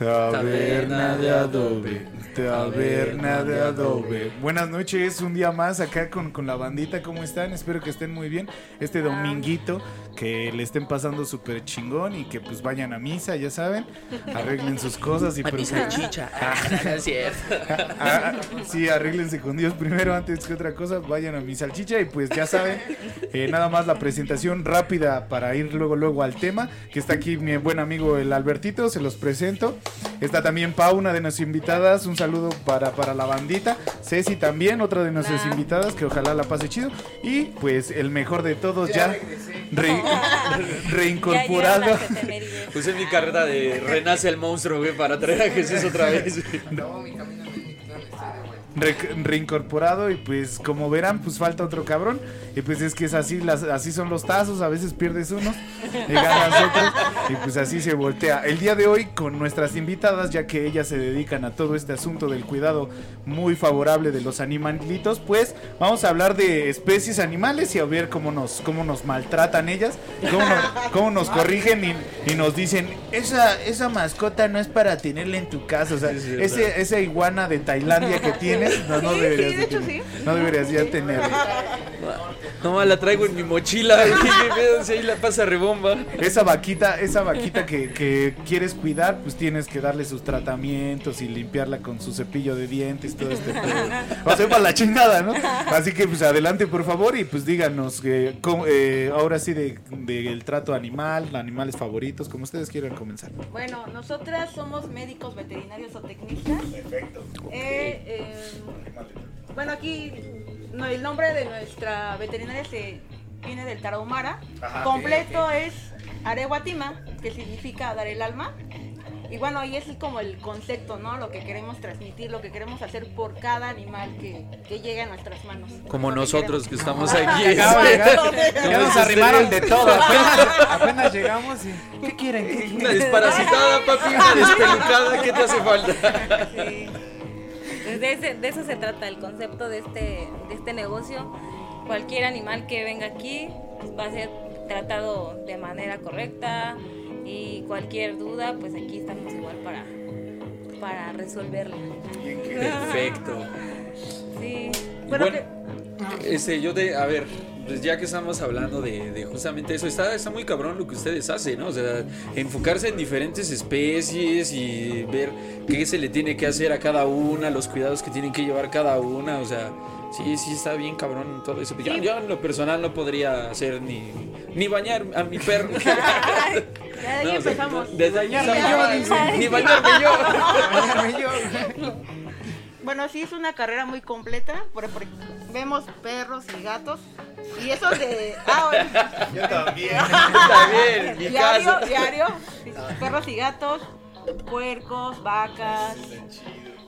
Taberna de adobe, taberna de adobe. Buenas noches, un día más acá con, con la bandita, ¿cómo están? Espero que estén muy bien. Este dominguito, que le estén pasando súper chingón y que pues vayan a misa, ya saben. Arreglen sus cosas y A mi pues-. Ah, sí, arréglense con Dios primero antes que otra cosa. Vayan a mi salchicha y pues ya saben, eh, nada más la presentación rápida para ir luego luego al tema. Que está aquí mi buen amigo el Albertito, se los presento. Está también Pau, una de nuestras invitadas. Un saludo para, para la bandita. Ceci también, otra de nuestras Hola. invitadas, que ojalá la pase chido. Y pues el mejor de todos ya, re- reincorporado. Ya. Puse mi carrera de Renace el monstruo, güey, para traer a Jesús otra vez. No, mi camino re- reincorporado y pues como verán pues falta otro cabrón. Y pues es que es así las así son los tazos a veces pierdes unos y ganas otros. Y pues así se voltea. El día de hoy con nuestras invitadas ya que ellas se dedican a todo este asunto del cuidado muy favorable de los animalitos pues vamos a hablar de especies animales y a ver cómo nos cómo nos maltratan ellas cómo nos, cómo nos corrigen y, y nos dicen esa esa mascota no es para tenerla en tu casa o sea ese esa iguana de Tailandia que tienes, no, deberías sí, de hecho, tener- no deberías ya tener. No, la traigo en mi mochila. si ahí la pasa rebomba. Esa vaquita, esa vaquita que, que quieres cuidar, pues tienes que darle sus tratamientos y limpiarla con su cepillo de dientes, todo este pedo. O sea, para la chingada, ¿no? Así que pues adelante por favor y pues díganos que cómo- eh, ahora sí de, del trato animal, animales favoritos, como ustedes quieran comenzar. Bueno, nosotras somos médicos veterinarios o tecnistas. Perfecto. Eh, eh, bueno, aquí no, el nombre de nuestra veterinaria se viene del tarahumara. Ajá, Completo es areguatima, que significa dar el alma. Y bueno, ahí es como el concepto, ¿no? Lo que queremos transmitir, lo que queremos hacer por cada animal que, que llegue a nuestras manos. Como que nosotros que estamos aquí. De llegar. Ya nos arrimaron de todo. Apenas, apenas llegamos y. ¿Qué quieren? ¿Qué quieren? Una desparasitada, papi, una despelucada, ¿qué te hace falta? Sí. Pues de, ese- de eso se trata el concepto de este, de este negocio. Cualquier animal que venga aquí pues, va a ser tratado de manera correcta y cualquier duda, pues aquí estamos igual para, para resolverla. Perfecto. Sí. Bueno, Bueno, este, yo de, a ver, pues ya que estamos hablando de, de justamente eso, está, está muy cabrón lo que ustedes hacen, ¿no? O sea, enfocarse en diferentes especies y ver qué se le tiene que hacer a cada una, los cuidados que tienen que llevar cada una, o sea, sí, sí está bien cabrón todo eso. Yo, yo en lo personal no podría hacer ni, ni bañar a mi perro. ya de ahí No, o sea, empezamos. desde ahí empezamos. Ni bañarme yo. Bañarme yo. Bueno, sí es una carrera muy completa. Por, por- vemos perros y gatos. Y eso de. Ah, bueno, Yo también. Bien, mi diario, casa. diario. Perros y gatos, puercos, vacas.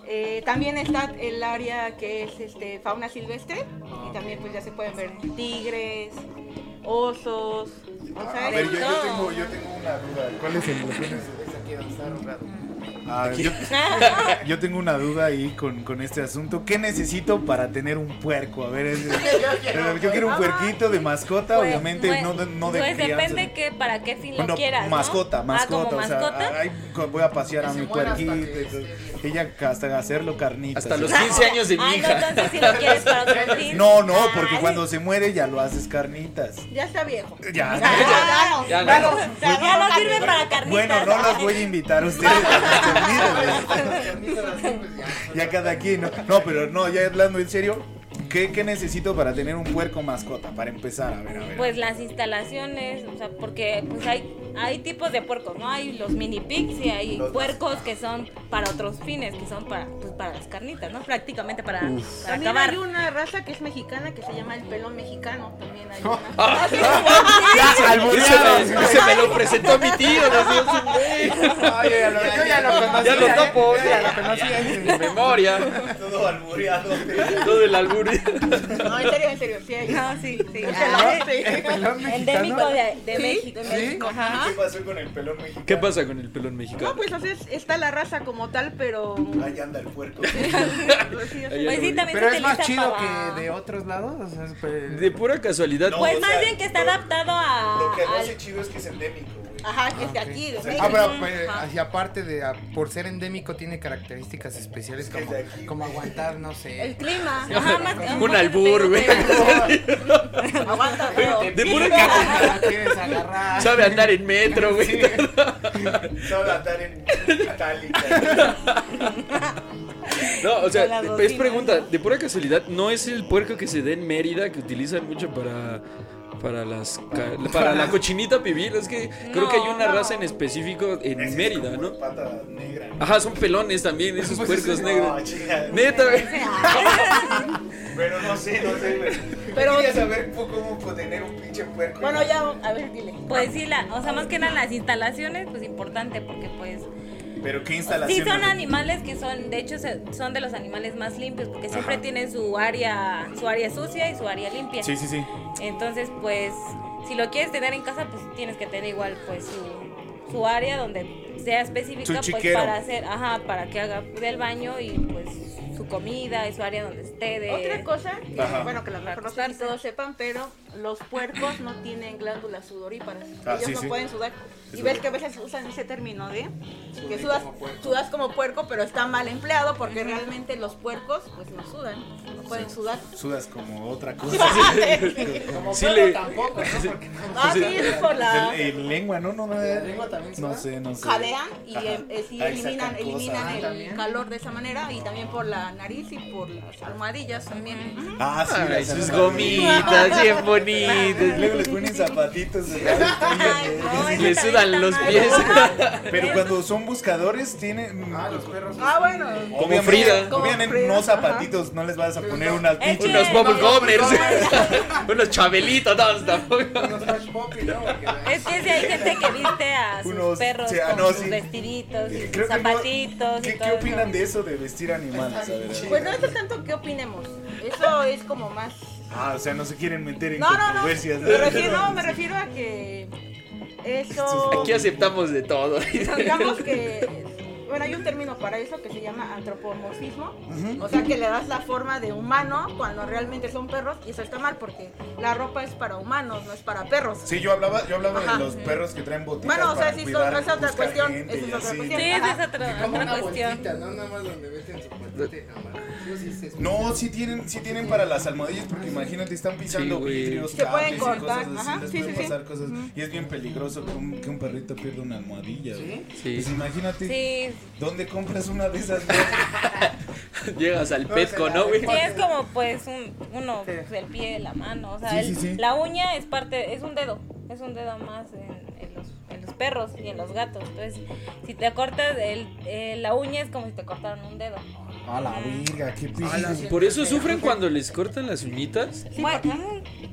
Eh, también está el área que es este fauna silvestre. Y también pues ya se pueden ver tigres, osos. O sea, A ver, yo, yo tengo, yo tengo una duda. ¿Cuál es el aquí donde está arrugado. Ah, yo, yo tengo una duda ahí con, con este asunto. ¿Qué necesito para tener un puerco? A ver, es- yo quiero un puerquito de mascota, Pues, obviamente, pues, no no de pues crianza. depende que para qué fin lo Bueno, quieras. ¿no? mascota, Ah, mascota, como o sea, mascota. ay, co- voy a pasear a mi puerquito. que Ella hasta hacerlo carnita. Hasta sí. los 15 años de mi Ay, no, hija. entonces si lo quieres para otro fin. No, no, porque Ay. cuando se muere ya lo haces carnitas. Ya está viejo. Ya. Ya, Ya, ya, no. Ya, ya no sirve para carnitas. Bueno, no los voy a invitar a ustedes Ya cada quien, ¿no? No, pero no, ya hablando en serio, ¿qué, qué necesito para tener un puerco mascota? Para empezar, a ver, a ver. Pues las instalaciones, o sea, porque pues hay, hay tipos de puercos, ¿no? Hay los mini pigs y hay Los- puercos que son para otros fines, que son para, pues, para las carnitas, ¿no? Prácticamente para, para También acabar. hay una raza que es mexicana que se llama el pelón mexicano. También hay una. Ah, Ya, albureados. me, lo presentó mi tío, no sé, es un güey. Ay, ya lo- yo ya lo conocía. Ya lo topo, ya lo conocía. En memoria. Todo albureado. Todo el albur. No, en serio, en serio. Sí, hay. No, sí, sí. El Ah, pelón. El pelón endémico mexicano. de, México. de México, ajá. ¿Qué pasó con el pelón mexicano? ¿Qué pasa con el pelón No, mexicano? pues o sea, es- está la raza como tal, pero. Ahí anda el puerco. Sí, así. Ahí Pues sí, ando. también Pero se es más utiliza chido para- que de otros lados. O sea, es pe- De pura casualidad. No, Pues o más sea, bien que está lo- adaptado a... Lo que lo al- hace chido es que es endémico. Ajá, que es de aquí, de Ah, pero pues, así aparte de, ah, por ser endémico, tiene características especiales como, como aguantar, no El sé. clima. Ajá, más Un albur, güey. Aguanta feo. De pura La quieres agarrar. Sabe andar en metro, güey. Solo andar en itálica. No, o Con sea, es pregunta, ¿no? de pura casualidad, ¿no es el puerco que se da en Mérida que utilizan mucho para para las ca- para la cochinita pibil? Es que creo que hay una No, raza no. en específico en Mérida, ¿no? Pata negra. Ajá, son pelones también esos puercos No, negros. chica. Neta, güey. Pero no sé, no sé, güey. Pero- quería saber cómo tener un pinche puerco. Bueno, ya, a ver, dile. Pues sí, la, o sea, más que nada las instalaciones, pues importante porque pues Pero qué sí instalación. son animales que son, de hecho son de los animales más limpios porque siempre Ajá. tienen su área, su área sucia y su área limpia. Sí, sí, sí. Entonces, pues, si lo quieres tener en casa, pues tienes que tener igual, pues, su, su área donde sea específica, pues, para hacer, ajá, para que haga del baño y, pues, su comida y su área donde esté de... Otra cosa, que, bueno, que a lo mejor no todos sepan, pero los puercos no tienen glándulas sudoríparas. Ah, Ellos sí, no sí. pueden sudar. Y ves que a veces usan ese término de que sudas, sudas como puerco, pero está mal empleado porque realmente los puercos pues no sudan, no pueden sudar. Sudas como otra cosa. Como le- tampoco, ¿no? Porque no. Ah, sí, es por la... El, el lengua, ¿no? No, no, ¿La lengua también no sé, no sé. jadean y Ajá. eh, sí Ahí eliminan, eliminan cosas. el también. calor de esa manera y también por la nariz y por las almohadillas también. Ah, sí, sus gomitas bien Y bonitas. Luego les ponen zapatitos. ¿verdad? Ay, no, Le sudan los pies. Pero cuando son buscadores, tienen. Ah, los perros. Ah, bueno. Como Frida. Obviamente, no ajá. zapatitos, no les vas a poner unas Es pinches. Unos bubble gummers. Unos chabelitos, no, tampoco. Unos Es que si hay gente que viste a sus Unos- perros ah, con no, sus sí. vestiditos y sus no- zapatitos y ¿Qué, todo ¿Qué opinan eso. de eso de vestir animales? Pues no es tanto que opinemos. Eso es como más. Ah, o sea, no se quieren meter en No, no, no. controversias. Me refiero, no, me refiero a que eso. Aquí aceptamos de todo. Digamos que. Bueno, hay un término para eso que se llama antropomorfismo. O sea, que le das la forma de humano cuando realmente son perros. Y eso está mal porque la ropa es para humanos, no es para perros. Sí, yo hablaba, yo hablaba Ajá. de los perros que traen botitas Bueno, o sea, sí, son- cuidar, esa es otra cuestión, es otra cuestión. Sí, esa es otra, Como otra una cuestión. bolsita, ¿no? Nada más donde meten su amarillo, No, sí tienen, sí tienen para las almohadillas porque imagínate, están pisando Sí, güey. vidrios, Se pueden cables y cortar, cosas así, ajá, les sí, pueden sí, pasar cosas. Y es bien peligroso que un, que un perrito pierda una almohadilla. Pues imagínate, Sí, ¿dónde compras una de esas? Llegas al petco, ¿no, güey? Sí, es como pues un, uno, pues, el pie, la mano, o sea, Sí, el- la uña es parte, es un dedo, es un dedo más en, en los, en los perros y en los gatos. Entonces, si te cortas, el, eh, la uña es como si te cortaran un dedo. A la virga, qué la- pido. Por eso sufren cuando les cortan las uñitas. Bueno,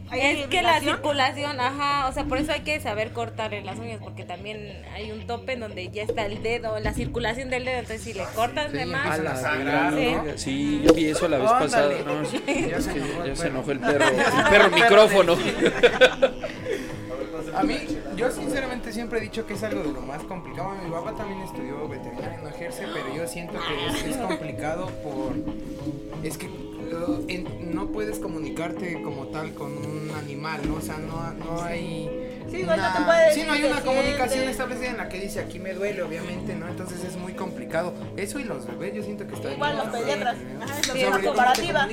¿Hay es que la circulación, ajá, o sea, por eso hay que saber cortar en las uñas, porque también hay un tope en donde ya está el dedo, la circulación del dedo, entonces si le cortas de Sí, más, A la a verga. ¿no? Sí, yo vi eso la vez pasada. No, Ya se enojó el ya se perro. enojó el perro. El perro micrófono. A mí, yo sinceramente siempre he dicho que es algo de lo más complicado. Mi papá también estudió veterinaria, no ejerce, pero yo siento que es, complicado por... Es que en- no puedes comunicarte como tal con un animal, ¿no? O sea, no, no hay... Sí, no, no te puede sí, decir no hay una comunicación siente. establecida en la que dice aquí me duele, obviamente, ¿no? Entonces es muy complicado. Eso y los bebés, yo siento que está Igual los pediatras. ¿no? Ajá, es Sí, la comparativa.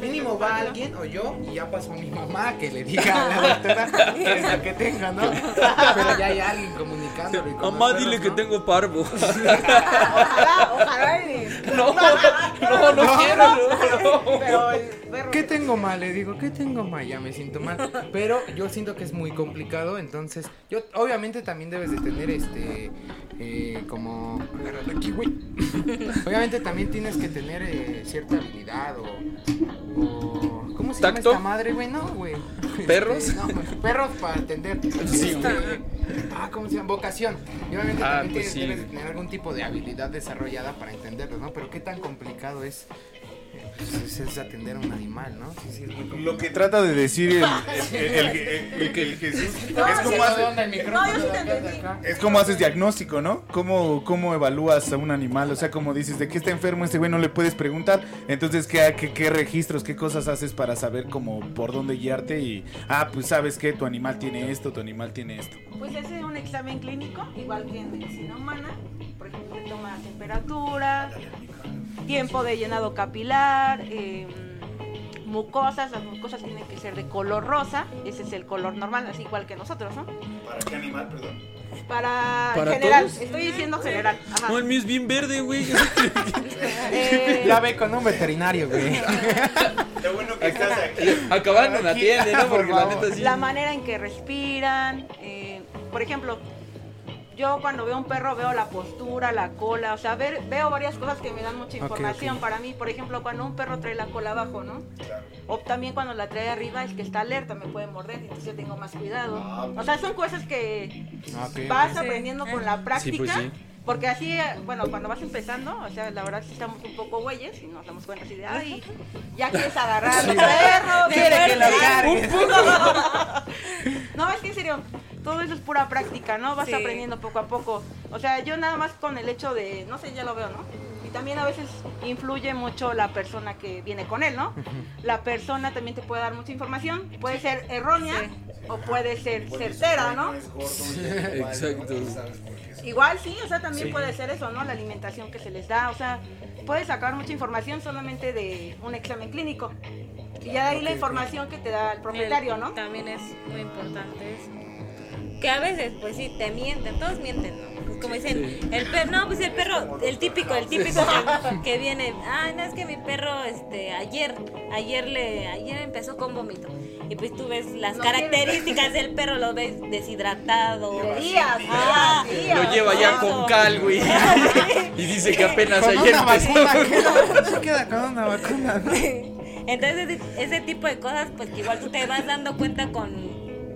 Mínimo va alguien o yo y ya pasó mi mamá que le diga a la doctora que es la que tenga, ¿no? Pero ya hay alguien comunicándolo. los Mamá, perros, dile que ¿no? tengo parvo. Ojalá, ojalá. y- No, no, no quiero. Tengo mal? Le digo, ¿qué tengo mal? Ya me siento mal. Pero yo siento que es muy complicado, entonces, yo obviamente también debes de tener este, eh, como, agárralo aquí, güey. obviamente también tienes que tener eh, cierta habilidad o, o- ¿cómo se llama esta madre, güey? No, güey. ¿Perros? Este, no, perros para atender. Sí, Este, ah, ¿cómo se llama? Vocación. Y obviamente Ah, también pues tienes, sí. debes de tener algún tipo de habilidad desarrollada para entenderlo, ¿no? Pero qué tan complicado es pues, es atender a un animal, ¿no? Sí, sí, es. Lo que trata de decir el, el, el- el- el- el Jesús es como hace- ¿Dónde el micrófono? No, de entendí. acá. Es como haces diagnóstico, ¿no? ¿Cómo, ¿Cómo evalúas a un animal? O sea, como dices, ¿de qué está enfermo este güey? No le puedes preguntar. Entonces, ¿qué, qué, qué registros, qué cosas haces para saber cómo por dónde guiarte? Y, ah, pues sabes que tu animal tiene esto, tu animal tiene esto. Pues hace un examen clínico, igual que en medicina humana. Por ejemplo, toma temperatura, tiempo de llenado capilar, eh, mucosas. Las mucosas tienen que ser de color rosa. Ese es el color normal, así igual que nosotros, ¿no? ¿Para qué animal, perdón? Para, ¿Para general, todos? estoy diciendo general. Ajá. No, el mío es bien verde, güey. Eh, Ya ve con un veterinario, güey. Qué bueno que estás aquí. Acabando en la tienda, ¿no? Porque Por la neta sí. la manera en que respiran. eh, por ejemplo, yo cuando veo un perro veo la postura, la cola, o sea, ver, veo varias cosas que me dan mucha información para mí. Por ejemplo, cuando un perro trae la cola abajo, ¿no? O también cuando la trae arriba es que está alerta, me puede morder, entonces yo tengo más cuidado. O sea, son cosas que Ok, vas aprendiendo con la Sí, práctica. pues sí. Porque así, bueno, cuando vas empezando, o sea, la verdad sí estamos un poco güeyes y nos damos cuenta así de, ay, ya quieres agarrar al perro, Quiere que lo. No, es que en serio, todo eso es pura práctica, ¿no? Vas Sí. aprendiendo poco a poco. O sea, yo nada más con el hecho de, no sé, ya lo veo, ¿no? Y también a veces influye mucho la persona que viene con él, ¿no? La persona también te puede dar mucha información, puede ser errónea o puede ser certera, ¿no? Exacto. Igual sí, o sea, también puede ser eso, ¿no? La alimentación que se les da, o sea, puedes sacar mucha información solamente de un examen clínico. Y ya de ahí la información que te da el propietario, ¿no? También es muy importante eso. Que a veces, pues sí, te mienten, todos mienten, ¿no? Pues como dicen, el perro, no, pues el perro, el típico, el típico que, que viene, ay, no, es que mi perro, este, ayer, ayer le, ayer empezó con vómito. Y pues tú ves las No características del perro, lo ves deshidratado. Días, Ah, días. Lo lleva ya Eso. con cal, güey. Y dice que apenas Con ayer una empezó. vacuna. Se queda con una vacuna, ¿no? Entonces, ese- ese tipo de cosas, pues que igual tú te vas dando cuenta con,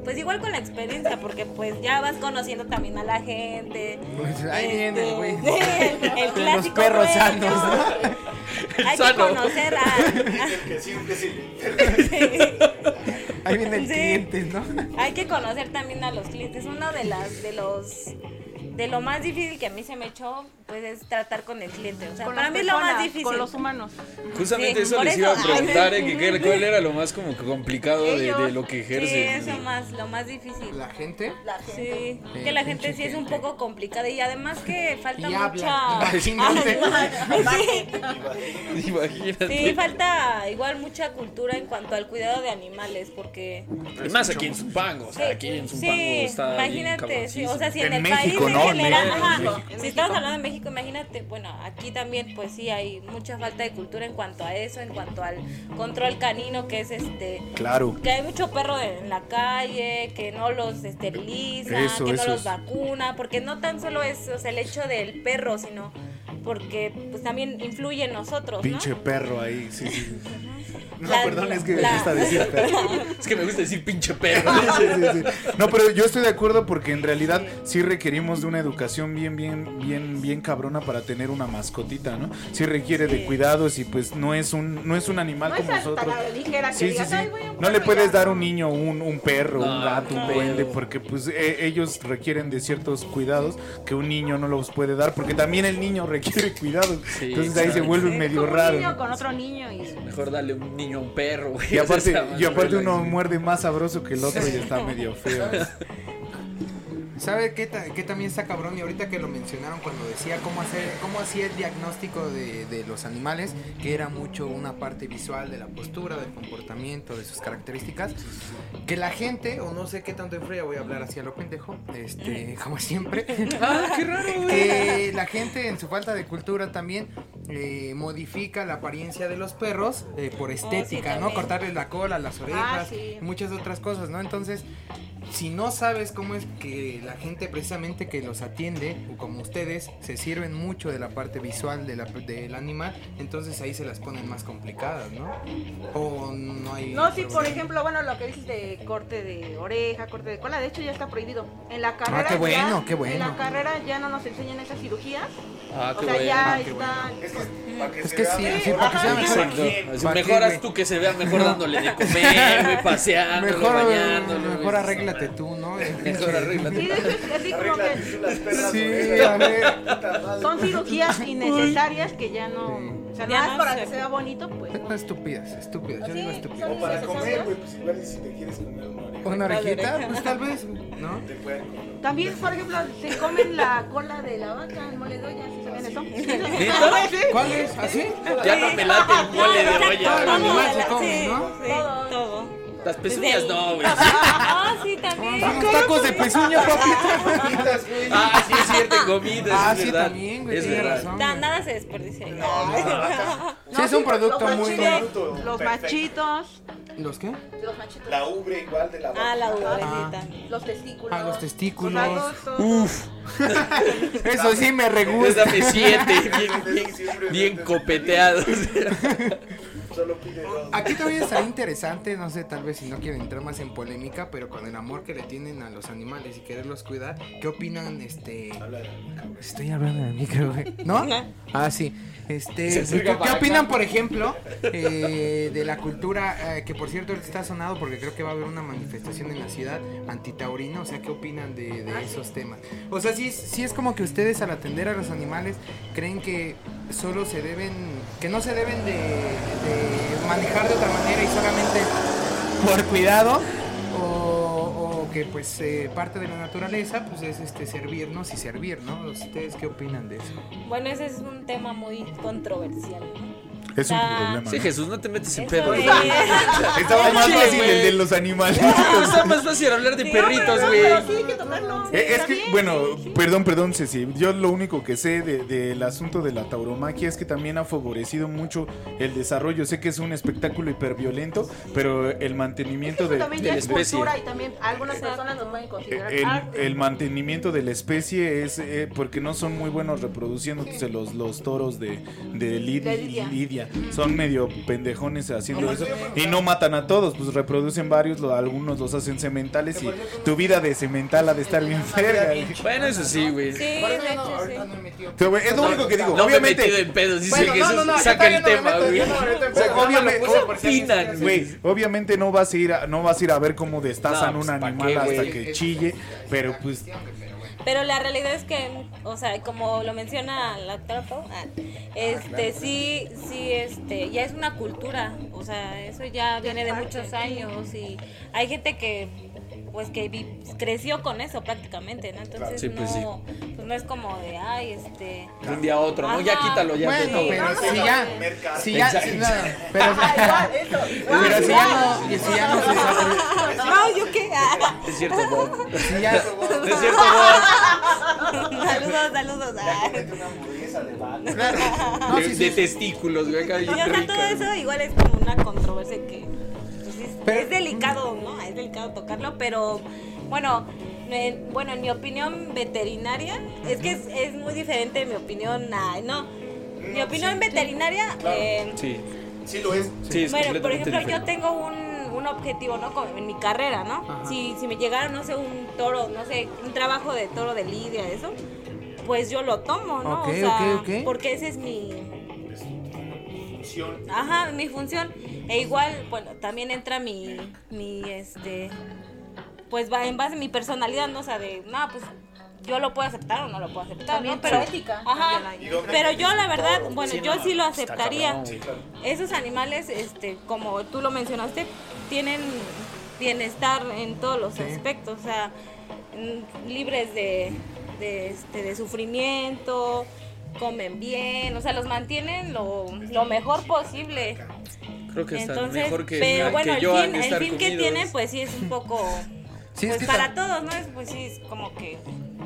pues igual con la experiencia, porque pues ya vas conociendo también a la gente. Pues ahí viene, güey. Este, el, el Los clásico perros dueño. sanos, ¿no? Hay sano. que conocer a... Ahí viene el Sí. cliente, ¿no? hay que conocer también a los clientes. Uno de las de los de lo más difícil que a mí se me echó, pues es tratar con el cliente. O sea, Con para mí es lo más difícil. Con los humanos. Justamente Sí, eso les eso. iba a preguntar, Ay, ¿eh? que qué- ¿Cuál era lo más como complicado de, de lo que Sí, ejerces? eso más, lo más difícil. La gente. Sí, Sí, que la gente sí es un gente. poco complicada y además que falta Y mucha... Imagínate. Sí, Imagínate. sí, falta igual mucha cultura en cuanto al cuidado de animales porque... Y más aquí en Zumpango, o sea, aquí en Zumpango sí, está bien imagínate, sí, o sea, si en, En el México, país ¿no? en En general, ajá, si estamos hablando de México, imagínate, bueno, aquí también pues sí hay mucha falta de cultura en cuanto a eso, en cuanto al control canino que es este Claro. que hay mucho perro en la calle, que no los esteriliza, Eso, que no eso los vacuna, porque no tan solo es o sea, el hecho del perro, sino porque pues también influye en nosotros, Pinche ¿no? perro ahí, sí, sí. No, La- perdón, es que me la- gusta decir perro. Es que me gusta decir pinche perro. Sí, sí, sí. No, pero yo estoy de acuerdo porque en realidad sí requerimos de una educación bien, bien, bien, bien cabrona para tener una mascotita, ¿no? Sí requiere de cuidados y pues no es un, no es un animal No como nosotros. ligera que Sí, sí, digas, sí. "Ay, güey, un No le puedes ya". dar a un niño un, un perro, un No, gato, un no. duende, porque pues e- ellos requieren de ciertos cuidados que un niño no los puede dar, porque también el niño requiere cuidados. Sí, Entonces ahí se vuelve medio un raro. niño con otro niño y... Mejor darle un niño a un perro, güey. Y aparte, y aparte uno muerde más sabroso que el otro y está medio feo. ¿Sabe qué, ta- qué también está cabrón? Y ahorita que lo mencionaron cuando decía cómo hacer, cómo hacía el diagnóstico de, de los animales, que era mucho una parte visual de la postura, del comportamiento, de sus características, que la gente, o no sé qué tanto influye, voy a hablar así a lo pendejo, este, como siempre, Ah, qué raro, que la gente en su falta de cultura también eh, modifica la apariencia de los perros eh, por estética, ¿no? Cortarles la cola, las orejas, sí. y muchas otras cosas, ¿no? Entonces, si no sabes cómo es que la gente precisamente que los atiende, o como ustedes, se sirven mucho de la parte visual de la- del animal, entonces ahí se las ponen más complicadas, ¿no? O no hay... No, sí, por ejemplo, bueno, lo que dices de corte de oreja, corte de cola, de hecho ya está prohibido. En la carrera Ah, qué bueno, ya- qué bueno. En la carrera ya no nos enseñan esas cirugías Ah, O qué sea, bueno. ya Ah, qué está. Es que sí, sí, para que sea mejor. Exacto. Así, ¿Para qué, mejor haz güey? tú que se vea mejor dándole de comer, güey, paseándolo, Mejor, bañándolo. mejor arréglate tú, ¿no? Mejor arréglate. Sí, así como que Sí, a ver. son cirugías innecesarias que ya no. O sea, Ya nada para se- que sea bonito, pues. No, estúpidas, estúpidas. Yo digo estúpidas. son Para comer, güey, pues igual si te quieres comer una oreja, Una orejita, pues tal vez, ¿no? te pueden comer. También, por ejemplo, se comen la cola de la vaca en mole de olla, ¿sí saben eso? ¿Cuál es? ¿Así? Ya no me late el mole de Todo el olla. animal se come, ¿no? sí, todo. Las pezuñas no, güey. Ah, sí, también. Unos tacos de pezuña, papita. Ah, sí es cierto, gomitas. Ah, sí, verdad. también, güey, Es verdad. razón. Nada se desperdicia. Sí, es un producto los muy... machitos, Los machitos. ¿Los qué? Los machitos. La ubre igual de la vaca. Ah, la uva, Ah. sí, también. Los testículos. Ah, los testículos. Todo- Eso sí me regusta. dame siete, bien, bien, bien copeteados. Solo pide dos. Aquí también está interesante, no sé, tal vez si no quieren entrar más en polémica, pero con el amor que le tienen a los animales y quererlos cuidar, ¿qué opinan, este... Estoy hablando de micro, güey. ¿No? Ah, sí. Este, ¿qué, opinan, por ejemplo, eh, de la cultura, eh, que por cierto está sonado porque creo que va a haber una manifestación en la ciudad antitaurina, o sea, ¿qué opinan de, de esos temas? O sea, sí, sí es como que ustedes al atender a los animales creen que solo se deben, que no se deben de, de manejar de otra manera y solamente por cuidado pues eh, parte de la naturaleza pues es este servirnos y servir, ¿no? ¿Ustedes qué opinan de eso? Bueno, ese es un tema muy controversial. ¿no? Es un Ah, problema. Sí. Jesús, no te metes en pedo. de- Estaba más fácil el de los animales. Está más fácil hablar de perritos, güey. pero sí hay que tocarlo. Eh, es que, bueno, perdón, perdón, Ceci. Yo lo único que sé de- del asunto de la tauromaquia es que también ha favorecido mucho el desarrollo. Sé que es un espectáculo hiperviolento, pero el mantenimiento de, también de la es especie. cultura y también algunas personas lo pueden considerar el, mantenimiento de la especie es eh, porque no son muy buenos reproduciéndose los, los toros de, de De Lidia. Son medio pendejones haciendo eso y no matan a todos, pues reproducen varios, lo- algunos los hacen sementales y tu vida de semental ha de estar bien verga. Bueno, eso sí, güey. Sí, es lo único que digo. No me he metido obviamente, en pedos, dice Bueno, no, Saca el tema, güey. obviamente- opinan, Güey, no vas a ir a, no vas a ir a ver cómo destazan No, un pues, ¿pa' animal qué, hasta que chille, pero pues Pero la realidad es que, o sea, como lo menciona la Pau, ah, este, sí, sí, este, ya es una cultura, o sea, eso ya viene de muchos años y hay gente que, pues, que vi- creció con eso prácticamente, ¿no? Entonces Sí, pues, no, pues no es como de, ay, este, De un día a otro, ¿no? Ya quítalo, ya. Bueno, todo. pero si ya, si ya, si pero, Ah, si ya no, si ya no se sabe, no, yo qué, Es cierto, Bob. si ya, Es cierto, Bob. saludos, saludos, claro, no, De, sí, de sí, testículos, güey. O sea, todo eso igual es como una controversia que pues, Pero- es delicado, ¿no? Es delicado tocarlo, pero bueno, en, bueno, en mi opinión veterinaria, es que es, es muy diferente mi opinión a, no, mi opinión veterinaria, eh, Sí, sí lo es. sí, es bueno, por ejemplo, yo tengo un, un objetivo, ¿no? Como en mi carrera, ¿no? Ajá. Si, si me llegara, no sé, un toro, no sé, un trabajo de toro de lidia, eso, pues yo lo tomo, ¿no? O sea, porque ese es mi, Ajá, mi función. E igual, bueno, también entra mi, mi, este, pues va en base a mi personalidad, ¿no? O sea, de, no, pues yo lo puedo aceptar o no lo puedo aceptar, También ¿no? Pero, ética. ajá, pero yo la verdad, bueno, Sí, yo no, sí lo aceptaría. Esos animales, este, como tú lo mencionaste, tienen bienestar en todos los Sí. aspectos, o sea, mm, libres de, de, este, de sufrimiento, comen bien, o sea, los mantienen lo, lo mejor posible. Creo que está Entonces, mejor que, pero que bueno, yo el fin, el fin que tiene, pues sí es un poco, Sí, es pues que para todos, ¿no? Es, pues sí, es como que,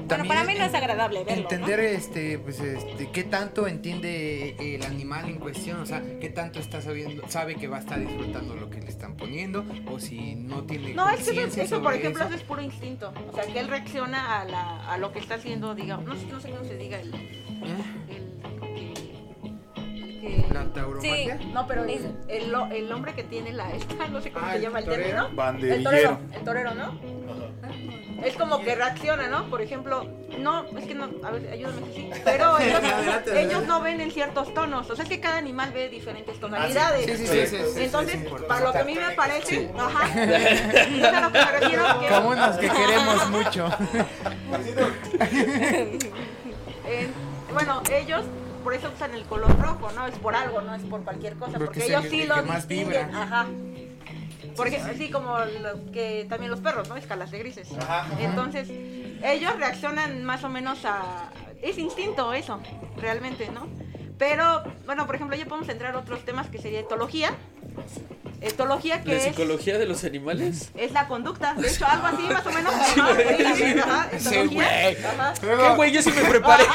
bueno, para mí no es agradable verlo, ¿no? entender este pues este qué tanto entiende el animal en cuestión o sea qué tanto está sabiendo sabe que va a estar disfrutando lo que le están poniendo o si no tiene No, es que eso, eso, por ejemplo, eso. eso es puro instinto. O sea, que él reacciona a, la, a lo que está haciendo, digamos. No, sé- no sé cómo se diga el. ¿Eh? El, que- el la tauromaquia Sí. no, pero el, el, el hombre que tiene la. Esta, no sé cómo Ah, se el llama el torero. término. El torero, el torero, ¿no? Es como que reacciona, ¿no? Por ejemplo, no, es que no, a ver, ayúdame sí, pero ellos, ellos no ven en ciertos tonos, o sea, es que cada animal ve diferentes tonalidades. Sí, sí, sí, sí, sí, Entonces, para lo que a mí me parece, ajá, es a lo que me refiero que Como unos que queremos mucho. en- bueno, ellos por eso usan el color rojo, no es por algo, no es por cualquier cosa, Porque ellos el- sí el lo distinguen, ajá. Porque así como lo que también los perros, ¿no? Escalas de grises. Entonces, ellos reaccionan más o menos a es instinto eso, realmente, ¿no? Pero bueno, por ejemplo, ya podemos entrar a otros temas que sería etología. Etología que ¿La es psicología de los animales? es la conducta, de hecho algo así más o menos. Ajá, ajá, etología. Ajá. ¿Qué güey? Yo sí me preparé.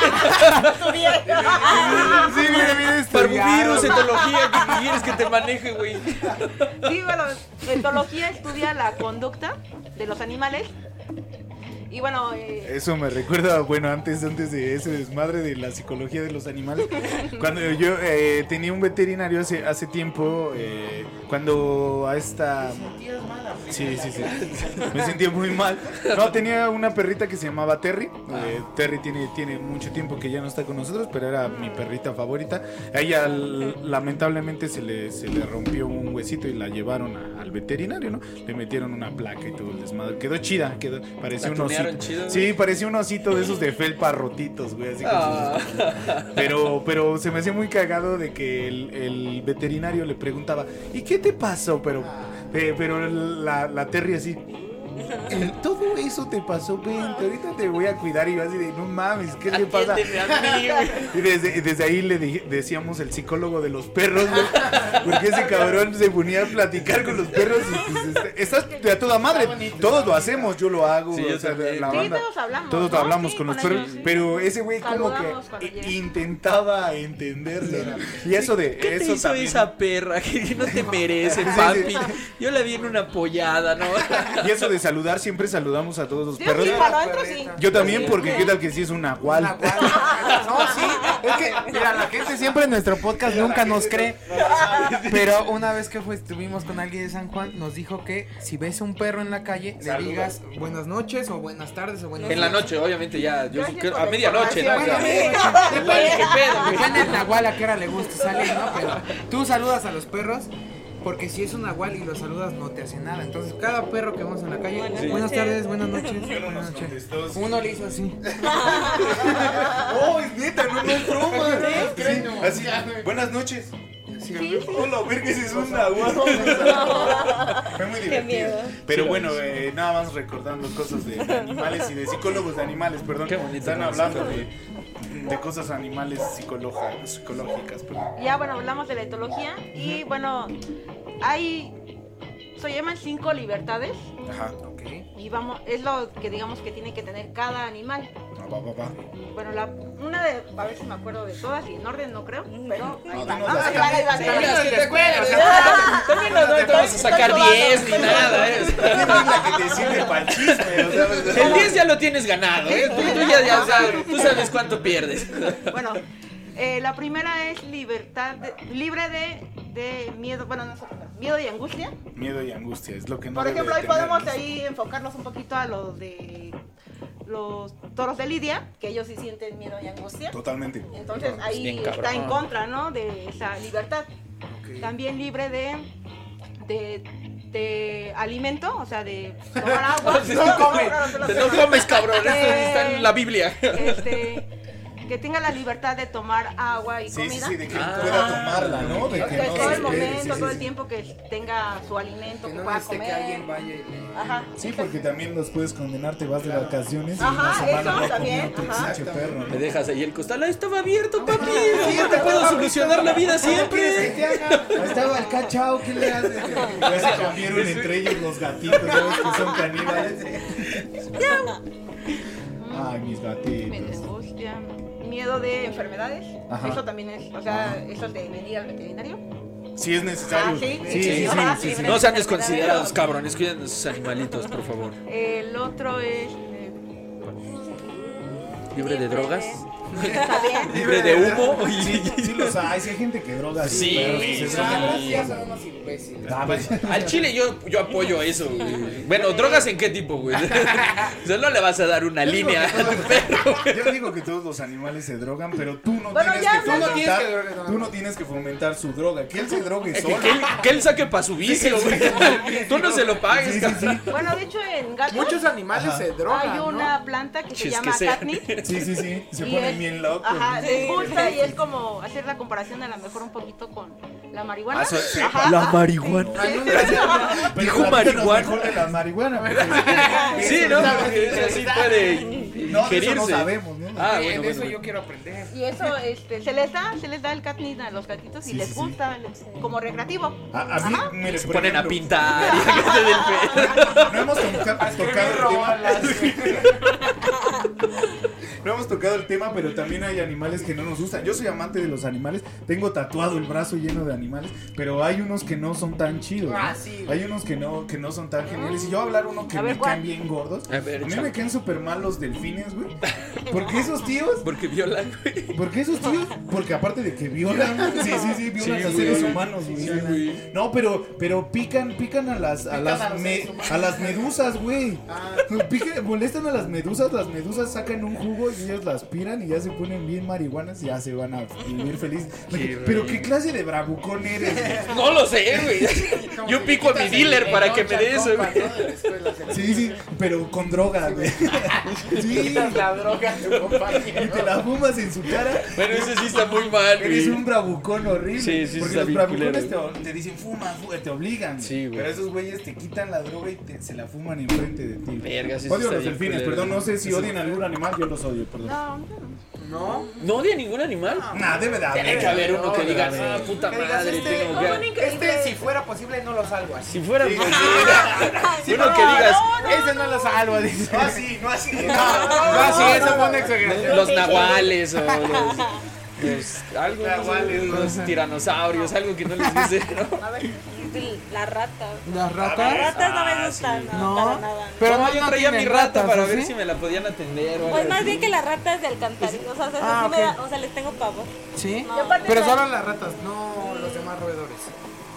Sí, mira, mira, Parvovirus, etología, ¿qué quieres que te maneje, güey? Sí, bueno, etología estudia la conducta de los animales. Y bueno, eh, Eso me recuerda, bueno, antes, antes de ese desmadre de la psicología de los animales, cuando yo eh, tenía un veterinario hace, hace tiempo, eh, cuando a esta... Sí, sí, sí, me sentía muy mal. No, tenía una perrita que se llamaba Terry. eh, Terry tiene, tiene mucho tiempo que ya no está con nosotros, pero era mi perrita favorita. A ella lamentablemente se le, se le rompió un huesito y la llevaron a- al veterinario, ¿no? Le metieron una placa y todo el desmadre. Quedó chida, quedó, parecía ¿La un osito. Sí, parecía un osito de esos de felpa rotitos, güey. Así con sus- Ah. pero, pero se me hacía muy cagado de que el, el veterinario le preguntaba, ¿y qué te pasó? Pero, eh, pero la, la Terry así, "Eh, todo eso te pasó, vente, ahorita te voy a cuidar. Y yo así de, no mames, ¿qué le pasa? Y desde, ahí le decíamos el psicólogo de los perros, güey. Porque ese cabrón se ponía a platicar con los perros y pues este, estás de a toda madre. Todos lo hacemos, yo lo hago. Sí, yo o sea, también. la Sí, banda. todos hablamos, Todos ¿no? hablamos Sí, con los perros. sí. Pero ese güey como que intentaba entenderle. ¿no? Y eso de ¿Qué te hizo también. esa perra? Que no te merece, papi. Yo la vi en una pollada, ¿no? Y eso de saludar, siempre saludamos a todos los Yo perros. sí, para adentro sí. Yo también, porque qué tal que si es un nahual. No, sí, es que, mira, la gente siempre en nuestro podcast nunca nos cree. Pero una vez que fue, estuvimos con alguien de San Juan, nos dijo que si ves un perro en la calle, le digas buenas noches o buenas tardes o buenos En la noche, obviamente, ya. Yo creo- a la medianoche, ¿no? información. Ya. ¿Qué pedo? Depende nahual a qué hora le gusta salir, ¿no? Pero tú saludas a los perros. Porque si es un nahual y lo saludas no te hace nada. Entonces cada perro que vemos en la calle, Buenas buenas tardes, buenas noches. buenas noches. Uno le hizo así. Oh, es neta, no, no es broma. Sí, así, buenas noches. Hola, verga, ese es un nahual. Fue muy divertido. miedo. Pero bueno, eh, nada más recordando cosas de animales y de psicólogos de animales, perdón. Qué bonito, Están hablando de, de cosas animales psicológicas, perdón. Ya bueno, hablamos de la etología y bueno, hay se llaman cinco libertades Ajá. Y vamos, es lo que digamos que tiene que tener cada animal. Ah, va, va, va. Bueno, la, una de, a ver si me acuerdo de todas y en orden no creo, pero ahí va. Vamos a no, te vamos a sacar 10 ni nada, ¿eh? Es la que te sirve para el chisme, o sea, El 10 ya lo tienes ganado, ¿eh? Tú, ya, sabes, tú sabes cuánto pierdes. Bueno, eh, la primera es libertad, de- libre de, de miedo, bueno, no otra, miedo y angustia. Miedo y angustia, es lo que no Por debe ejemplo, ahí de tener. podemos ahí enfocarnos un poquito a los de los toros de Lidia, que ellos sí sienten miedo y angustia. Totalmente. Entonces ahí bien está en contra, ¿no? De esa libertad. También libre de, de, de alimento, o sea, de tomar agua. No comes, no comes, cabrón. Esto está en la Biblia. Este, que tenga la libertad de tomar agua y Sí, sí, comida. sí, de que Ah. pueda tomarla, ¿no? De que De no todo el momento, sí, sí, todo el sí. tiempo que tenga su alimento, Que que no pueda comer. que alguien vaya y le... Ajá. Sí, porque también los puedes condenar, te vas de vacaciones y Ajá, una semana eso no también, ajá. perro. ¿no? Me dejas ahí el costal. Ahí estaba abierto, papi. Yo te puedo solucionar la vida siempre. Estaba el cachao, ¿qué le haces? Ya se cambiaron entre ellos los gatitos, ¿sabes? Que son caníbales. Ay, mis Me gatitos. Miedo de enfermedades. Ajá. Eso también es, o sea, eso es de venir al veterinario. Si es necesario. Ah, sí, sí, sí, sí, Ajá, sí, sí. No sean desconsiderados, cabrones. Cuiden a sus animalitos, por favor. El otro es eh, Libre de drogas. Está bien. libre de humo. y- Sí, sí los hay, sí hay gente que droga. Sí, unos imbéciles. Ah, pues, Al chile yo, yo apoyo eso, güey. Bueno, ¿drogas en qué tipo, güey? O sea, no le vas a dar una línea. Yo digo que todos los animales se drogan, pero tú no Bueno, tienes ya que fomentar. Tú no tienes que- Tú no tienes que fomentar su droga. Que él se drogue solo. que él, que él saque para su vicio, güey. Tú no se lo pagues, Sí, sí, cabrón. sí. Bueno, de hecho en gatos Muchos animales Ajá. se drogan. hay ¿no? una planta que se llama catnip. Sí, sí, sí. Se es- bien. Ajá, gusta y es como hacer la comparación a lo mejor un poquito con la marihuana. Ah, so- sí, Ajá, la marihuana. sí, sí. Pero Dijo marihuana. mejor de la marihuana. Sí, ¿no? Porque eso sí puede No, de eso ingerirse. no sabemos, ¿no? Ah, Sí, bueno, eso bueno. yo quiero aprender. Y eso este, se les da, se les da el catnip a los gatitos y Sí, les sí, gusta como recreativo. A, a mí, mire, Se ponen a pintar y a que se del perro. No hemos toca- tocado el tema. No hemos tocado el tema, pero también hay animales que no nos gustan. Yo soy amante de los animales. Tengo tatuado el brazo lleno de animales, pero hay unos que no son tan chidos. ¿no? Ah, sí. Hay unos que no, que no son tan geniales. Y yo voy a hablar uno que A me ver, caen bien gordos. A ver, A mí me caen súper mal los delfines, güey. Porque esos tíos Porque violan, güey. porque esos tíos, porque aparte de que violan, sí, sí, sí, violan Sí, a güey. seres humanos, güey. Sí, güey. No, pero, pero pican, pican a las, a las, a me- las medusas, güey. Ah. Pican- molestan a las medusas, las medusas sacan un jugo y ellas las aspiran y ya se ponen bien marihuanas y ya se van a vivir felices. Qué pero qué clase de bravucón eres, güey? No lo sé, güey. Yo pico a mi dealer para que me dé eso, güey. Sí, sí, pero con droga, güey. Sí, la droga y te la fumas en su cara. Bueno, ese sí está muy mal, Eres güey. un bravucón horrible. Sí, sí, Porque está los bravucones te, te dicen fuma, fu- te obligan. Sí, güey. Pero esos güeyes te quitan la droga y te- se la fuman enfrente de ti. Verga, sí, sí Odio los delfines, perdón, no sé si odian algún animal, yo los odio, perdón. No, no. ¿No? ¿No odia ningún animal? Nah, debe de haber. Tiene que haber uno que diga, ah, puta Que digas, madre, este- tengo No, que... son increíbles. Este, si fuera posible, no lo salvo así. Si fuera... Sí, Uno que digas, Ese no lo salvo, dice. No así, no así. No, sí, eso fue una exageración. los nahuales o los... los algo, no Nahuales, ¿no? los tiranosaurios, algo que no les ¿no? A ver, las ratas. ¿Las ratas? no me Ah, gustan, sí. no, No. para nada. Pero no, no, yo no traía mi rata ratas, para ¿o ver si me la podían atender o Pues más así. bien que las ratas del cantarino, o sea, Ah, sí me ok. da- o sea, les tengo pavor. ¿Sí? No. Pero la- solo las ratas, no los demás roedores.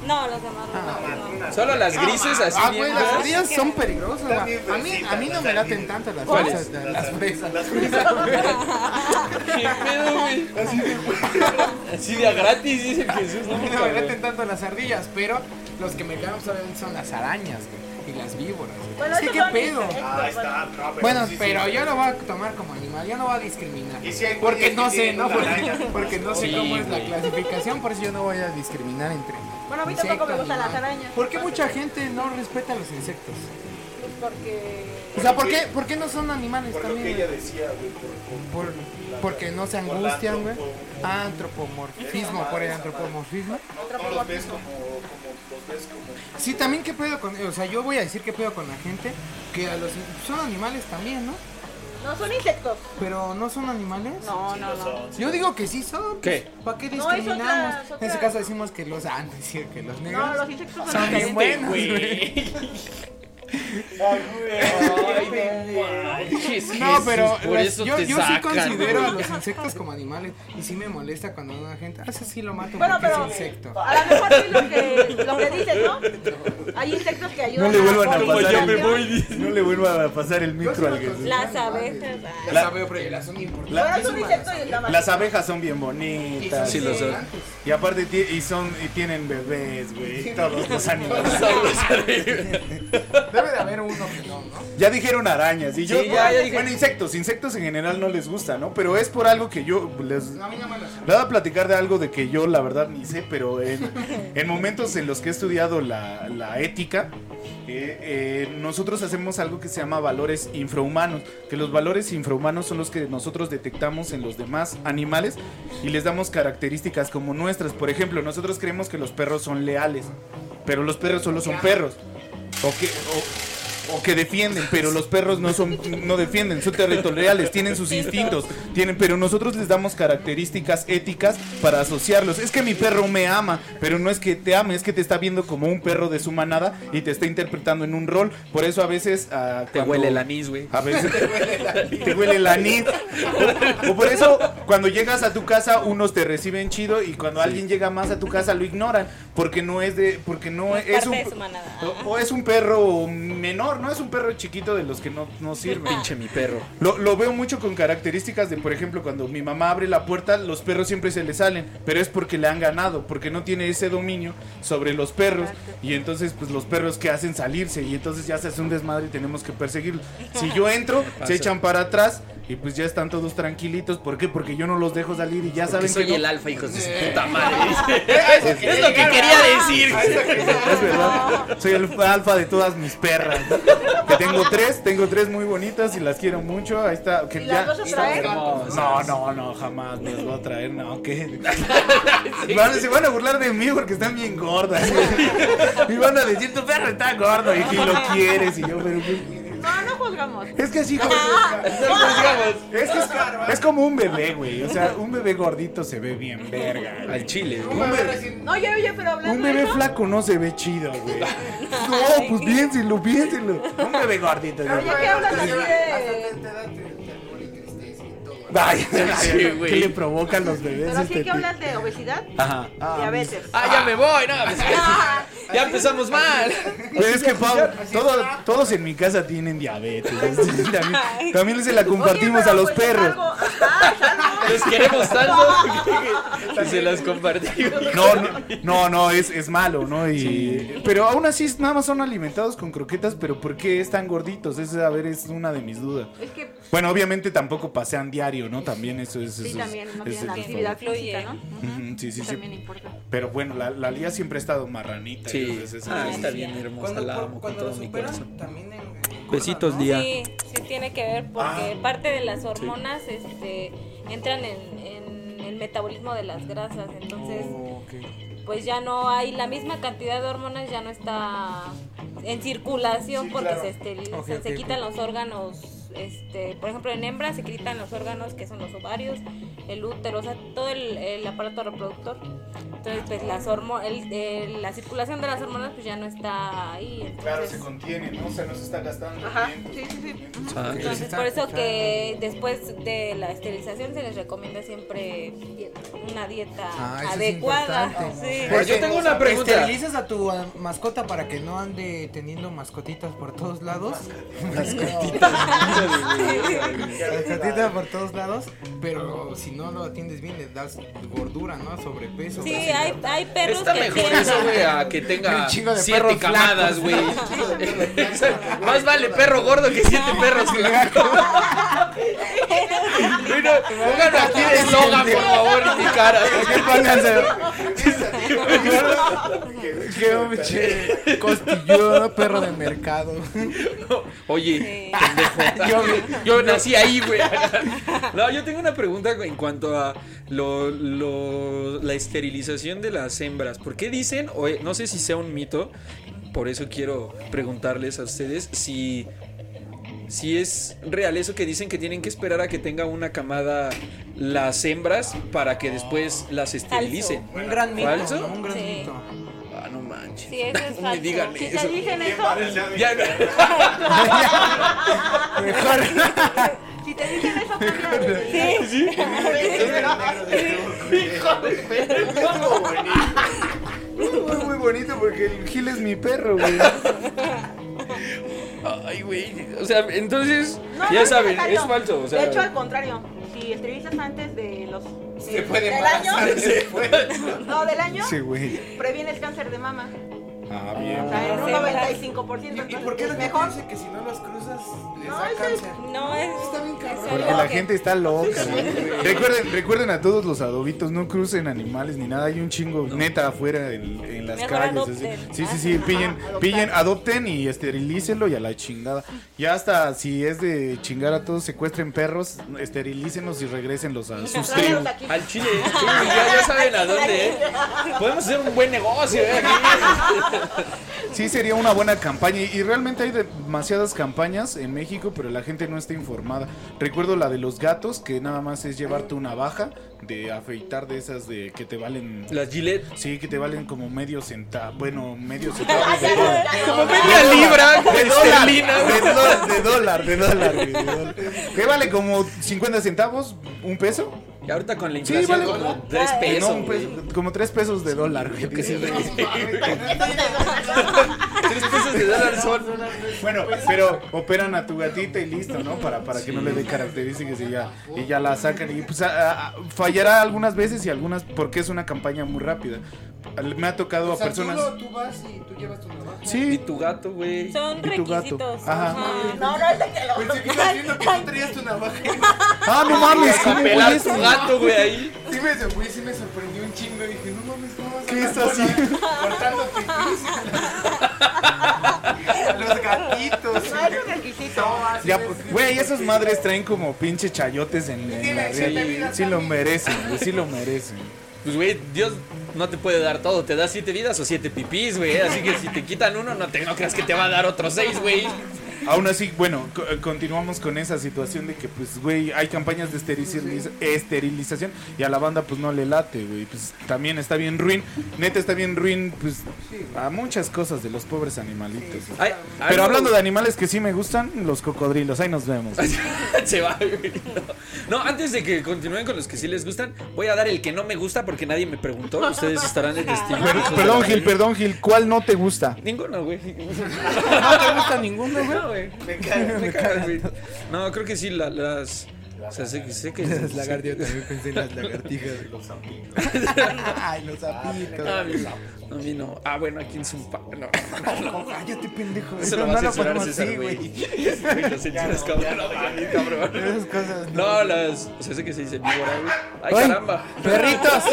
No, los demás no. no. Solo las grises así Ah, güey, las feas. ardillas son peligrosas. A mí, a mí no me laten tanto las fresas, las, las fresas. ¿Qué pedo, güey? Así de a gratis, dice el Jesús, A ¿no? mí no me laten tanto las ardillas, pero los que me caen obviamente son las arañas, güey, y las víboras. Bueno, es que esos qué pedo. Ah, bueno. está, no, pero Bueno, sí, sí, pero sí. yo lo voy a tomar como animal, yo no voy a discriminar. Y si hay porque no sé, ¿no? Porque, porque no sé Sí, cómo es la clasificación, por eso yo no voy a discriminar entre. Bueno, a mí tampoco me gustan las arañas. ¿Por qué mucha gente no respeta los insectos? Pues porque... O sea, ¿por qué, ¿por qué no son animales Por lo también? que güey? ella decía, güey, por- por- Por- porque no se angustian, güey. antropo- Antropomorfismo, por el antropomorfismo. No los ves como, como. Sí, también qué pedo con, o sea, yo voy a decir qué pedo con la gente que a los son animales también, ¿no? No, son insectos. Pero no son animales. No, no, no. Yo digo que sí son. ¿Qué? ¿Para qué No, es discriminamos? otra- es En este caso decimos que los ah, no es cierto, que los negros No, los insectos son son bien buenos, güey. No pero las- yo, yo sí considero güey. a los insectos como animales y sí me molesta cuando una gente, ah, ese sí lo mato Bueno, porque pero es insecto. a lo mejor sí lo que, lo que dices, ¿no? Hay insectos que ayudan No le vuelvan a la pasar. yo me voy. No le vuelva a pasar el micro al Jesús. Las abejas. ah. Las son importantes. Las abejas son bien bonitas. Sí, lo son. Y aparte y son y tienen bebés, güey. Todos los animales. Debe de haber uno que no, ¿no? Ya dijeron arañas y yo Sí, ya, ya dije. bueno, insectos, insectos en general no les gusta, ¿no? Pero es por algo que yo les A mí no me les voy a platicar de algo de que yo la verdad ni sé, pero en, en momentos en los que he estudiado la, la ética, eh, eh, nosotros hacemos algo que se llama valores infrahumanos, que los valores infrahumanos son los que nosotros detectamos en los demás animales y les damos características como nuestras. Por ejemplo, nosotros creemos que los perros son leales, pero los perros solo son perros. O que, o- o que defienden, pero los perros no son no defienden, son territoriales, tienen sus instintos, tienen, pero nosotros les damos características éticas para asociarlos. Es que mi perro me ama, pero no es que te ame, es que te está viendo como un perro de su manada y te está interpretando en un rol. Por eso a veces ah, Te cuando- huele el anís, güey. a veces te huele el anís. O, o por eso, cuando llegas a tu casa, unos te reciben chido y cuando alguien llega más a tu casa lo ignoran porque no es de, porque no, No es, es un, o, o es un perro menor, no es un perro chiquito de los que no, no sirven. Pinche mi perro. Lo, lo veo mucho con características de, por ejemplo, cuando mi mamá abre la puerta, los perros siempre se le salen, pero es porque le han ganado, porque no tiene ese dominio sobre los perros y entonces pues los perros que hacen salirse y entonces ya se hace un desmadre y tenemos que perseguirlos. Si yo entro, se echan para atrás y pues ya están todos tranquilitos, ¿por qué? Porque yo no los dejo salir y ya Porque saben soy que no- el alfa, hijos de su puta madre. es lo que quería decir. Es verdad. Soy el alfa de todas mis perras. Que tengo tres, tengo tres muy bonitas y las quiero mucho. Ahí está. Que ¿Y ya... las vas a traer? No, no, no, jamás me las voy a traer, no, ¿qué? Van- se van a burlar de mí porque están bien gordas. Y van a decir, tu perro está gordo y si lo quieres. Y yo, pero ¿qué? No, no juzgamos. Es que así, es, que es, es como un bebé, güey. O sea, un bebé gordito se ve bien verga. güey. Al chile. Un bebé, No, oye, oye, pero hablando un de bebé eso, flaco no se ve chido, güey. No, pues piénselo, piénselo. Un bebé gordito. Pero ya que hablas así de... Ay, Sí, güey. ¿Qué le provocan los bebés? Pero sí este que hablas de obesidad, Aja. Ah, diabetes. Ah, ya me voy, no. pues, ya empezamos mal. Pues es que, Pau, todo- todos en mi casa tienen diabetes. También, también se la compartimos Oye, a los pues, es perros. algo- ajá, Les queremos tanto que, se las compartimos. No, no, no, no, es, es malo, ¿no? Y, Pero aún así nada más son alimentados con croquetas, pero ¿por qué están gorditos? Es, a ver, es una de mis dudas. Es que Bueno, obviamente tampoco pasean diario, ¿no? También eso es... sí, eso es- también no es- actividad influye. física, ¿no? Sí, sí, sí. También importa. Pero bueno, la, la Lía siempre ha estado marranita. Sí, entonces eso ah, es- está bien hermosa, Cuando, la amo con todo mi corazón. también en- Besitos, ¿no? Lía. Sí, sí tiene que ver porque parte de las hormonas este, entran en, en el metabolismo de las grasas, entonces Oh, pues ya no hay la misma cantidad de hormonas, ya no está en circulación Sí, porque claro. se esterilizan, se quitan los órganos, este, por ejemplo en hembras se quitan los órganos que son los ovarios, el útero, o sea, todo el, el aparato reproductor. Entonces pues las hormo el- el- la circulación de las hormonas pues ya no está ahí. Entonces, Claro, se contiene, ¿no? O sea, no se está gastando. Ajá, sí, sí, sí. Entonces, por eso que después de la esterilización se les recomienda siempre una dieta Ah, adecuada. sí. Pero yo tengo una pregunta. ¿Esterilizas a tu mascota para que no ande teniendo mascotitas por todos lados? Mascotitas. mascotitas por todos lados. Pero si no lo atiendes bien, le das gordura, ¿no? Sobrepeso. Sí, hay, hay perros Está que mejor tienen- eso, güey, a que tenga de siete camadas, güey. Más vale perro gordo que siete perros flacos. Bueno, pongan aquí el eslogan, por favor, en mi cara. ¿Qué pónganse? Qué perro de mercado. Oye, Sí. pendejo. Yo, yo nací ahí, güey. No, yo tengo una pregunta en cuanto a lo, lo- la esterilización de las hembras. ¿Por qué dicen, o eh, no sé si sea un mito, por eso quiero preguntarles a ustedes si, si es real eso que dicen que tienen que esperar a que tenga una camada las hembras para que después las esterilicen? Un gran mito. ¿Falso? ¿no? Un gran Sí. mito. Manches. Sí, eso es falso. digan Si eso. te dicen eso, Ya, si te dicen eso, cámbiale. Sí. Muy, muy bonito porque el Gil es mi perro, güey. Ay, güey. O sea, entonces, No, ya no saben, es falso. O sea, de hecho, al contrario, si esterilizas antes de los. Se puede del año, puede. no, del año, Sí, güey. previenes cáncer de mama. Ah, O bien. sea, en un Sí, 95%. ¿Y, Entonces, y por qué la mejor? dice que si no los cruzas les No, da cáncer? No es. Está bien es Porque la que- gente está loca. ¿no? Recuerden, recuerden a todos los adobitos, no crucen animales ni nada. Hay un chingo neta afuera en, en las Mejor calles. así. adopten. Sí, sí, sí. Pillen, pillen, adopten y esterilícenlo y a la chingada. Ya hasta si es de chingar a todos, secuestren perros, esterilícenlos y regrésenlos a sus tribus. Al chile, sí, ya, ya saben a dónde, ¿eh? Podemos hacer un buen negocio, ¿eh? Aquí. Sí, sería una buena campaña. Y realmente hay demasiadas campañas en México, pero la gente no está informada. Recuerdo la de los gatos, que nada más es llevarte una baja de afeitar de esas de que te valen. Las Gillette. Sí, que te valen como medio centavo. Bueno, medio centavo. Como media libra De dólar, de dólar, de dólar, de dólar, güey, de dólar. ¿Qué vale como 50 centavos? ¿Un peso? Y ahorita con la Sí, inflación vale. como 3 No, pesos. peso- como tres pesos de dólar, güey. dices, güey. 3 pesos de dólar son. Bueno, pero operan a tu gatita y listo, ¿no? Para, para que no le dé características y ya, y ya la sacan. Y pues a- a- fallará algunas veces y algunas porque es una campaña muy rápida. Me ha tocado O a sea, personas. tú, lo- tú vas y tú llevas tu navaja. Y Sí, tu gato, güey. Son Y tu gato. requisitos. Ajá. No, no es de que lo. Pensé que ibas viendo que tú traías tu navaja. Ah, no mames, ¿cómo voy Pelar tu gato, güey, ahí. Sí me, güey, sí me sorprendió un chingo. Dije, no mames, ¿cómo vas a ¿Qué es así? Cortando pipis. Los gatitos. No es un requisito. Ya, pues, güey, esas madres traen como pinche chayotes en, en la red. Sí lo merecen, güey, sí lo merecen. Pues, güey, Dios no te puede dar todo. Te da siete vidas o siete pipís, güey. Así que si te quitan uno, no, te, no creas que te va a dar otros seis, güey. Aún así, bueno, co- continuamos con esa situación de que, pues, güey, hay campañas de esteriliz- esterilización y a la banda, pues, no le late, güey. Pues, también está bien ruin. Neta, está bien ruin, pues, a muchas cosas de los pobres animalitos. Ay, Pero hablando de animales que sí me gustan, los cocodrilos. Ahí nos vemos. Se va, güey. No. Antes de que continúen con los que sí les gustan, voy a dar el que no me gusta porque nadie me preguntó. Ustedes estarán de testigo. Perdón, Gil, perdón, Gil. ¿Cuál no te gusta? Ninguno, güey. ¿No te gusta ninguno, güey? Me me. No, creo que sí, la- las. O sea, sé que. Sé que Las lagartijas, también pensé en las lagartijas. Los Ay, los sapitos. Ah, a mí no, a mí no. Ah, bueno, aquí en Zumpa. No, no. Cállate, pendejo. Eso lo va a censurar César, güey. Güey, Lo censuras, cabrón. No, mames, cabrón. Esas cosas. No, las. O sea, sé que se dice víbora, güey. Ay, caramba. Perritos.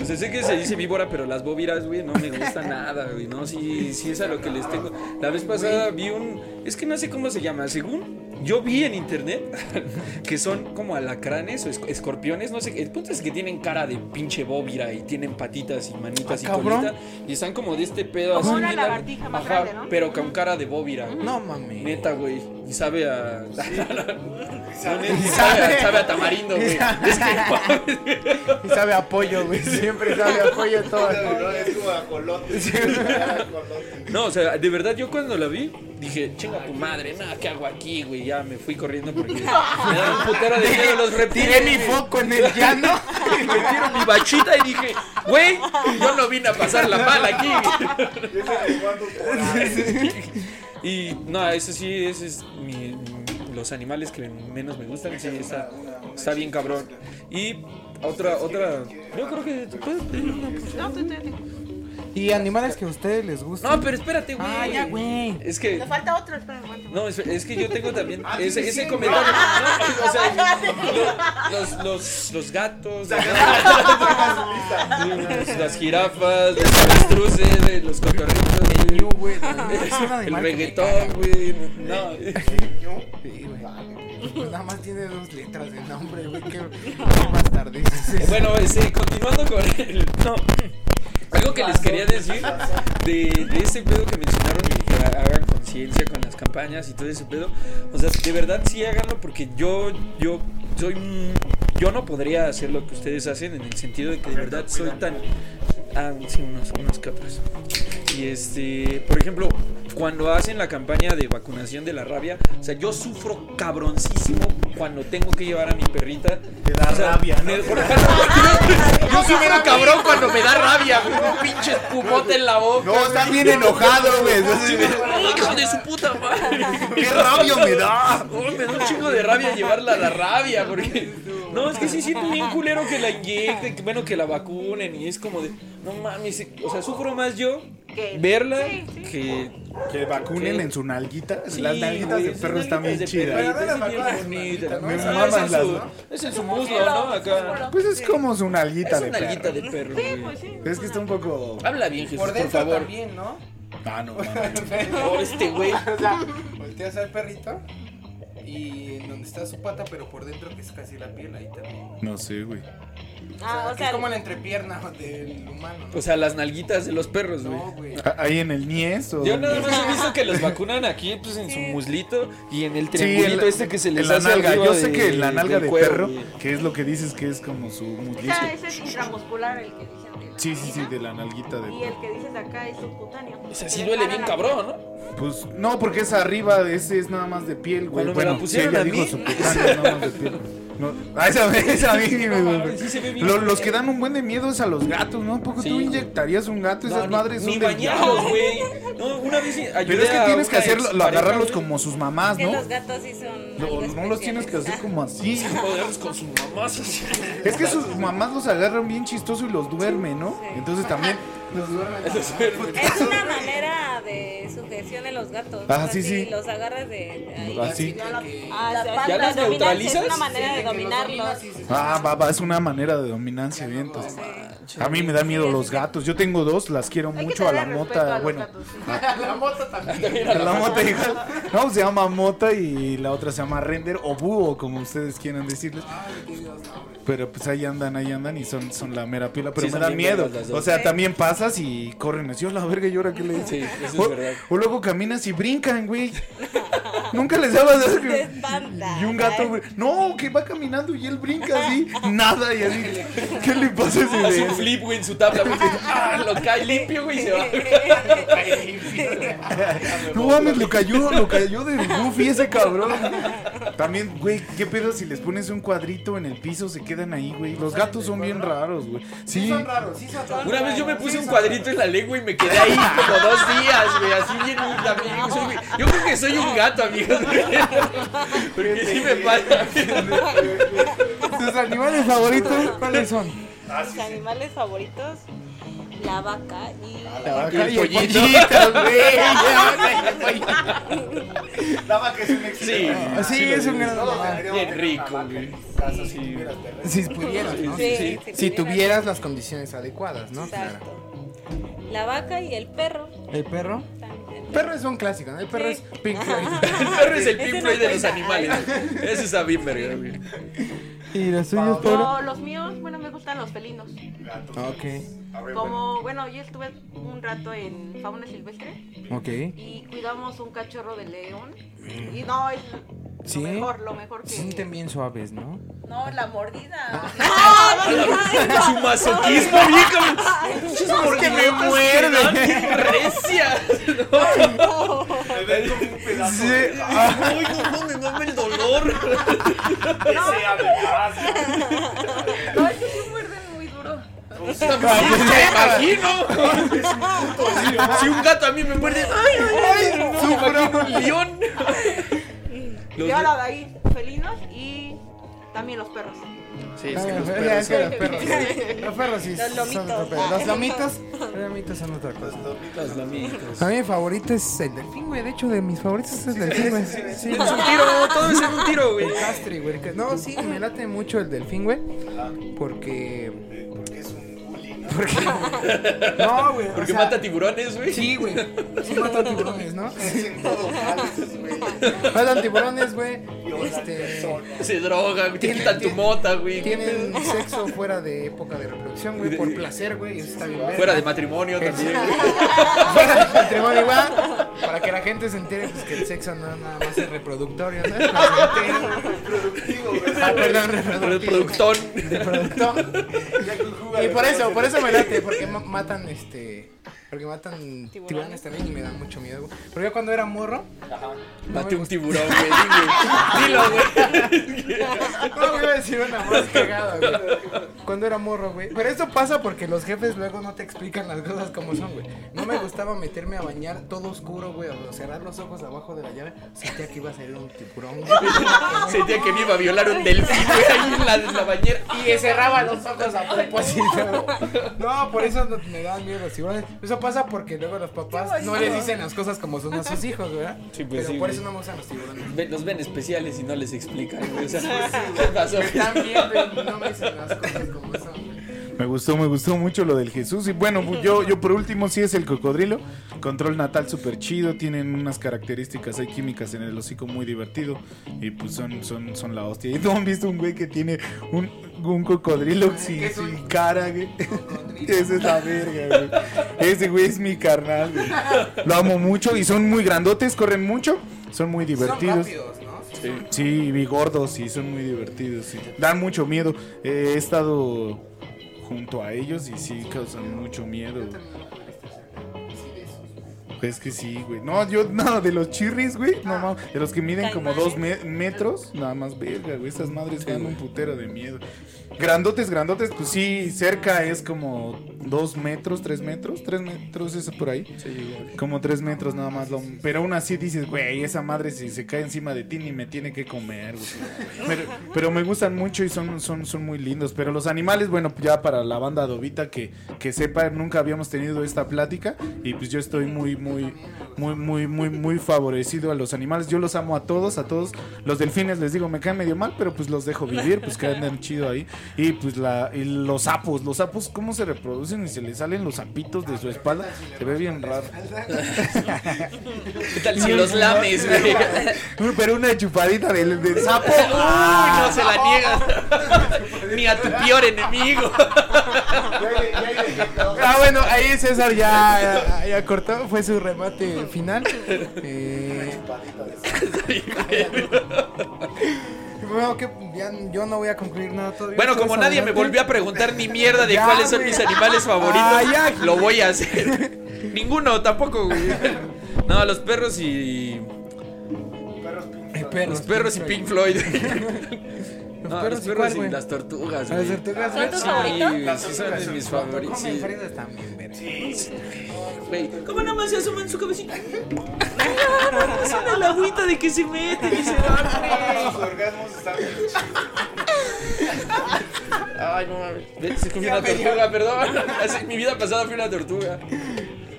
O sea, sé que se dice víbora, pero las bóviras, güey, no me gusta nada, güey. No, sí, sí es a lo que les tengo. La vez pasada vi un. Es que no sé cómo se llama. Según yo vi en internet que son como alacranes o esc- escorpiones, no sé. El punto es que tienen cara de pinche bóvira y tienen patitas y manitas y Ah, cabrón. colita. Y están como de este pedo Como así. una bien largo. lagartija más Ajá, grande, ¿no? Pero con cara de bóvira. No mames. Neta, güey. Y sabe a. No, sabe, a, sabe a tamarindo, güey. Es que. Y sabe a pollo, güey. Siempre sabe a pollo todo. Es como ajolote. No, o sea, de verdad yo cuando la vi dije, chinga tu madre, nada, ¿qué hago aquí, güey? Ya me fui corriendo porque me dan un putero de miedo los reptiles. Tiré mi foco en el llano. Y me tiro mi bachita y dije, güey, yo no vine a pasar la mal aquí. Y no, eso sí, ese es mi, los animales que menos me gustan, sí, está, está bien cabrón. Y otra, otra, yo creo que te puedes pedir una, No, tú. Y animales que a ustedes les gustan. No, pero espérate, güey. Ah, ya, güey. Es que Le falta otro, espera. No, es, es que yo tengo también ese, ese comentario. No, o sea, lo- los, los, los gatos, los- las jirafas, los avestruces, los cotorritos, El ñu, güey. El reggaetón, güey. No, Sí, güey. Pues nada más tiene dos letras de nombre, güey. Qué, es eso. Bueno, este, continuando con el. No. Algo que les quería decir de, de ese pedo que mencionaron y que hagan conciencia con las campañas y todo ese pedo. O sea, de verdad sí háganlo porque yo, yo soy. Yo no podría hacer lo que ustedes hacen en el sentido de que de verdad soy tan. Ah, sí, que otros. Y este, por ejemplo, cuando hacen la campaña de vacunación de la rabia, o sea, yo sufro cabroncísimo cuando tengo que llevar a mi perrita. Te da O sea, rabia, ¿no? me- por ejemplo, yo, yo sufro cabrón cuando me da rabia, güey, un pinche espumote en la boca. No, está bien enojado, güey. Hijo de su puta madre. ¡Qué rabia me da! Oh, me da un chingo de rabia llevarla a la rabia, porque. No, es que sí siento bien culero que la inyecten, que, bueno, que la vacunen, y es como de. No mames, o sea, sufro más yo verla sí, sí. que. Que vacunen ¿Qué? en su nalguita. Sí, Las nalguitas güey, de perro están bien chidas. Me Es las, su- ¿no? Es en su muslo, ¿no? Acá. Pues es como su nalguita Es de una nalguita perro. de perro, pues sí. Es que está un poco. Habla bien, Jesús, Por por, dentro favor. también, ¿no? Ah, no, no. Oh, este güey. O sea, volteas al perrito y en donde está su pata, pero por dentro que es casi la piel, ahí también. No sé, güey. Ah, o que sea, es como la entrepierna del humano. ¿no? O sea, las nalguitas de los perros, güey. no, güey. Ah, ¿Ahí en el Nies o.? Yo nada más he visto que los vacunan aquí, pues en su muslito y en el triangulito este que se les en la hace nalga. Yo sé de- que la nalga de cuero, perro, güey. que es lo que dices que es como su O muslito. sea, ese es intramuscular el que dicen. La Sí, sí, sí, de la nalguita de Y el que dices acá es subcutáneo. O sea, sí duele le bien cabrón, ¿no? Pues no, porque es arriba, ese es nada más de piel, güey. Cuando me Bueno, la si pusieron ella a dijo mí. su putáneo, nada más de piel. No, a esa, esa a mí ni me gusta. Sí se ve bien Lo- los feo. que dan un buen de miedo es a los gatos, ¿no? ¿Un poco Sí, tú inyectarías un gato? Esas No, ni- madres Ni son bañarlos, güey. No, una vez ayudé Pero es que a tienes que hacerlo, agarrarlos como sus mamás, Que ¿no? los gatos sí son. No, algo no los tienes que hacer como así. Agarrarlos con sus mamás. Es que sus mamás los agarran bien chistoso y los duermen, ¿no? Entonces también Duermen. Es una manera de sujeción en los gatos. Ah, sí, sí. Los agarras de, de ahí. así. Ah, La sí, pata ¿Ya los la dominancia neutralizas? Es una manera de dominarlos. Ah, va, va, es una manera de dominancia, bien. entonces. A mí me da miedo los gatos. Yo tengo dos, las quiero mucho a la a mota. los Bueno, gatos, sí. La moto también. a la mota igual. No, se llama mota y la otra se llama render o búho, como ustedes quieran decirles. Pero pues ahí andan, ahí andan y son, son la mera pila. Pero Sí, me da miedo. O sea, también pasas y corren así, "Oh, la verga, y ahora qué le Sí, dice. eso es o, verdad. o luego caminas y brincan, güey. Nunca les dabas así. Te espanta. Y un gato, güey. No, que va caminando y él brinca así. Nada, y así. ¿Qué le pasa a ese Hace güey? un flip, güey, en su tabla, güey. Ah, lo cae limpio, güey, y se va. No mames, lo cayó, lo cayó de Goofy ese cabrón. También, güey, ¿qué pedo si les pones un cuadrito en el piso? Se quedan ahí, güey. Los gatos son bien raros, güey. Sí. Son raros, sí son raros. Una vez yo me puse un cuadrito en la lengua y me quedé ahí como dos días, güey, así bien amigo. Soy- yo creo que soy un gato, amigos. Porque sí me pasa. ¿Tus animales favoritos cuáles son? Mis animales favoritos, la vaca y... La vaca Y el pollito. güey. La vaca es un éxito. Sí, Sí, es un gran bien rico, güey. Sí. Si pudieras, ¿no? Sí, sí. si Si tuvieras las condiciones adecuadas, ¿no? Exacto. La vaca y el perro. ¿El perro? también. El perro es un clásico, ¿no? El perro Sí. es Pink Floyd. El perro es el Pink Floyd de los animales. Ese está bien verga, güey. ¿Y los suyos? No, los míos, bueno, me gustan los felinos. Ok, Como, bueno, yo estuve un rato en fauna silvestre ok. y cuidamos un cachorro de león. Y no, es ¿Sí? lo mejor, lo mejor que. Se sienten bien suaves, ¿no? No, la mordida. Su masoquismo, viejo. que me muerde. Recia. Me ven como un pedazo Sí. de... Ay, no, no, me mame el dolor. Más. No, es que sí muerden muy duro. Me imagino. Si un gato a mí me muerde, ay, ay, ay, no, imagino un león. Y ahora de ahí, felinos y también los perros. Sí, es que los perros es que son- los perros. Los perros sí Los son lomitos. otro pedo. Los lomitos, los lomitos son otra cosa. Los lomitos. A mí mi favorito es el delfín, güey. De hecho, de mis favoritos es el delfín, güey. Sí, Es un tiro, todo es en un tiro, güey. El castri, güey. No, sí, me late mucho el delfín, güey. Porque. Porque. No, güey. o Porque sea, mata tiburones, güey. Sí, güey. Sí matan tiburones, ¿no? Matan tiburones, güey. Este. Se drogan, te Tienen- quitan tu mota, güey. Tienen sexo fuera de época de reproducción, güey. Por placer, güey. Eso está bien. Fuera de matrimonio también, güey. Fuera de matrimonio igual. Para que la gente se entere pues, que el sexo no nada más es reproductorio, ¿no? Es placentero. Productivo, güey. Ah, perdón, reproductivo. Y por eso, por eso me late, porque ma- matan este. Porque matan tiburones también y me dan mucho miedo, güey. Pero yo cuando era morro. no Mate me un tiburón, güey. Dilo, güey. No, me iba a decir una más cagada, güey. Cuando era morro, güey. Pero esto pasa porque los jefes luego no te explican las cosas como son, güey. No me gustaba meterme a bañar todo oscuro, güey. O cerrar los ojos abajo de la llave. Sentía que iba a salir un tiburón, güey. Sentía que me iba a violar un delfín, güey, ahí en la, en la bañera. Y cerraba los ojos a propósito. No, por eso no- me dan miedo los tiburones. Eso pasa porque luego los papás no les dicen las cosas como son a sus hijos, ¿verdad? Sí, pues Pero sí, por güey. eso no me gustan los tiburones. Ven- Los ven especiales y no les explican, güey. O sea, ¿qué pasó? Y no me dicen las cosas como son. Me gustó, me gustó mucho lo del Jesús. Y bueno, pues, yo, yo por último sí es el cocodrilo. Control natal súper chido. Tienen unas características ahí químicas en el hocico muy divertido. Y pues son, son, son la hostia. ¿Y no han visto un güey que tiene un, un cocodrilo sin, ¿Qué es un sin cara, güey? Esa es la verga, güey. Ese güey es mi carnal, güey. Lo amo mucho y son muy grandotes, corren mucho. Son muy Son divertidos. rápidos, ¿no? Sí, y gordos, sí, son muy divertidos. sí. Dan mucho miedo. Eh, he estado junto a ellos y sí causan mucho miedo. Pues que sí, güey. No, yo, no, de los chirris, güey. No, mames. De los que miden como dos me- metros. Nada más, verga, güey. Esas madres dan un putero de miedo. Grandotes, grandotes, pues sí, cerca es como dos metros, tres metros. Tres metros, eso por ahí. Como tres metros nada más. lo- pero aún así dices, güey, esa madre si se cae encima de ti ni me tiene que comer, güey. Pero, pero me gustan mucho y son, son, son muy lindos. Pero los animales, bueno, ya para la banda Dovita que, que sepa, nunca habíamos tenido esta plática. Y pues yo estoy muy, muy, muy, muy, muy, muy favorecido a los animales. Yo los amo a todos, a todos. Los delfines les digo, me caen medio mal, pero pues los dejo vivir, pues que andan chido ahí. Y pues la, y los sapos, los sapos, ¿cómo se reproducen? Y se les salen los sapitos de su espalda. Se ve bien raro. ¿Qué tal si los lames, güey? Pero una chupadita del, del sapo. Uy, no se la niegas. Ni a tu peor enemigo. Ah, bueno, ahí César ya, ya, ya cortó, fue su remate final. Eh, bueno, que ya yo no voy a concluir nada todavía. Bueno, como ¿Quieres nadie me volvió a preguntar ni mierda de Ya, cuáles son mis animales favoritos, Ah, ya. lo voy a hacer. Ninguno, tampoco, güey. No, los perros y. Eh, perros, Los perros y Pink Floyd. Los No, perros los perros cuál, y güey? las tortugas, ¿Las güey. tortugas, ¿Son güey? Sí, favoritos? güey, sí son de mis favoritos. Sí. también, verga. Güey, ¿Cómo nada más se asoman su cabecita? Es una agüita de que se meten y se van, Los orgasmos están bien Ay, no mames. Se comió una tortuga, perdón. Así, mi vida pasada fue una tortuga.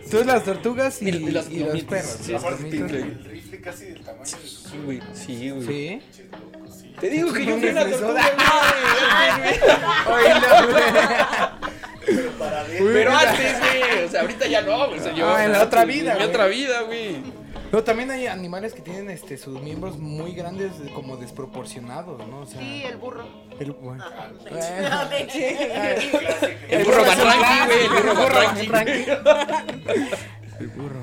Entonces las tortugas y, Y las y los perros. Sí, las las. El casi del tamaño de su Sí, güey. Sí, güey. Sí. Te digo que yo fui una tortuga. Pero antes, güey. O sea, ahorita ya no, güey. O sea, yo. Ah, en la otra vida, En mi güey. otra vida, güey. Pero también hay animales que tienen este sus miembros muy grandes, como desproporcionados, ¿no? O sea, Sí, el burro. el, bueno. El burro Barranqui, güey. El burro Barranqui. El burro.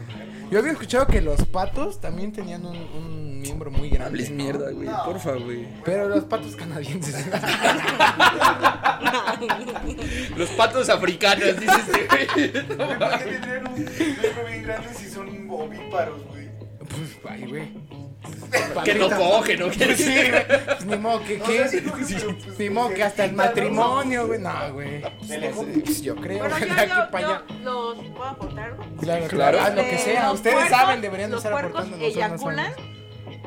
Yo había escuchado que los patos también tenían un, un miembro muy grande. Hables ¿no? mierda, güey. Porfa, güey. Pero los patos canadienses. Los patos africanos, dices este, güey. ¿Por qué tendrían un miembro bien grande si son ovíparos, güey? pues, ay, güey. Que no cogen, ¿no? Sí, güey. Pues, ni modo que, No ¿qué? sé si no, pero, pues, Ni modo que hasta el matrimonio, güey. No, güey. Pues, yo creo Bueno, que yo, yo, yo los puedo aportar. Claro, Claro. claro. Ah, lo que Eh, sea. Ustedes puercos- saben, deberían estar aportando. nosotros no eyaculan sabemos.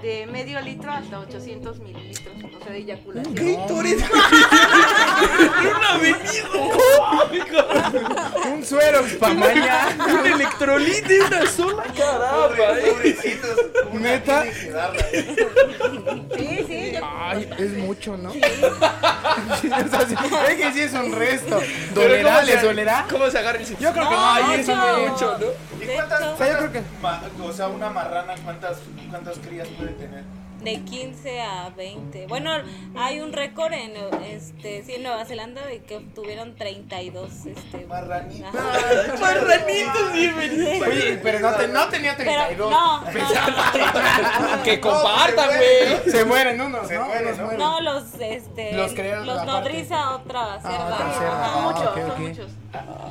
De medio litro hasta 800 mililitros, o sea, de eyaculación. Bebida. Un suero para mañana. Un electrolite de una sola caramba, eh. Pobrecitos. ¿Neta? Sí, sí, yo- Ay, es mucho, ¿no? Sí, o sea, sí, es que sí es un resto. ¿Dolerá? ¿Les dolerá? ¿Cómo se agarra el Yo creo que no. Es mucho, ¿no? ¿Y De cuántas, hecho- O sea, yo creo que. ma- o sea, una marrana, ¿cuántas, cuántas crías puede tener? De 15 a 20. Bueno, hay un récord en, este, sí, en Nueva Zelanda de que obtuvieron 32. Este, Marranitas. ajá. Marranitos, bienvenidos. Oye, pero no, te- no tenía Pero 32. no, no, no, Que compartan, güey. Se mueren unos, Se ¿no? mueren, mueren. no, los, este, Los los nodriza otra cerda. otra cerda. Ah, muchos, ok, son ok. muchos.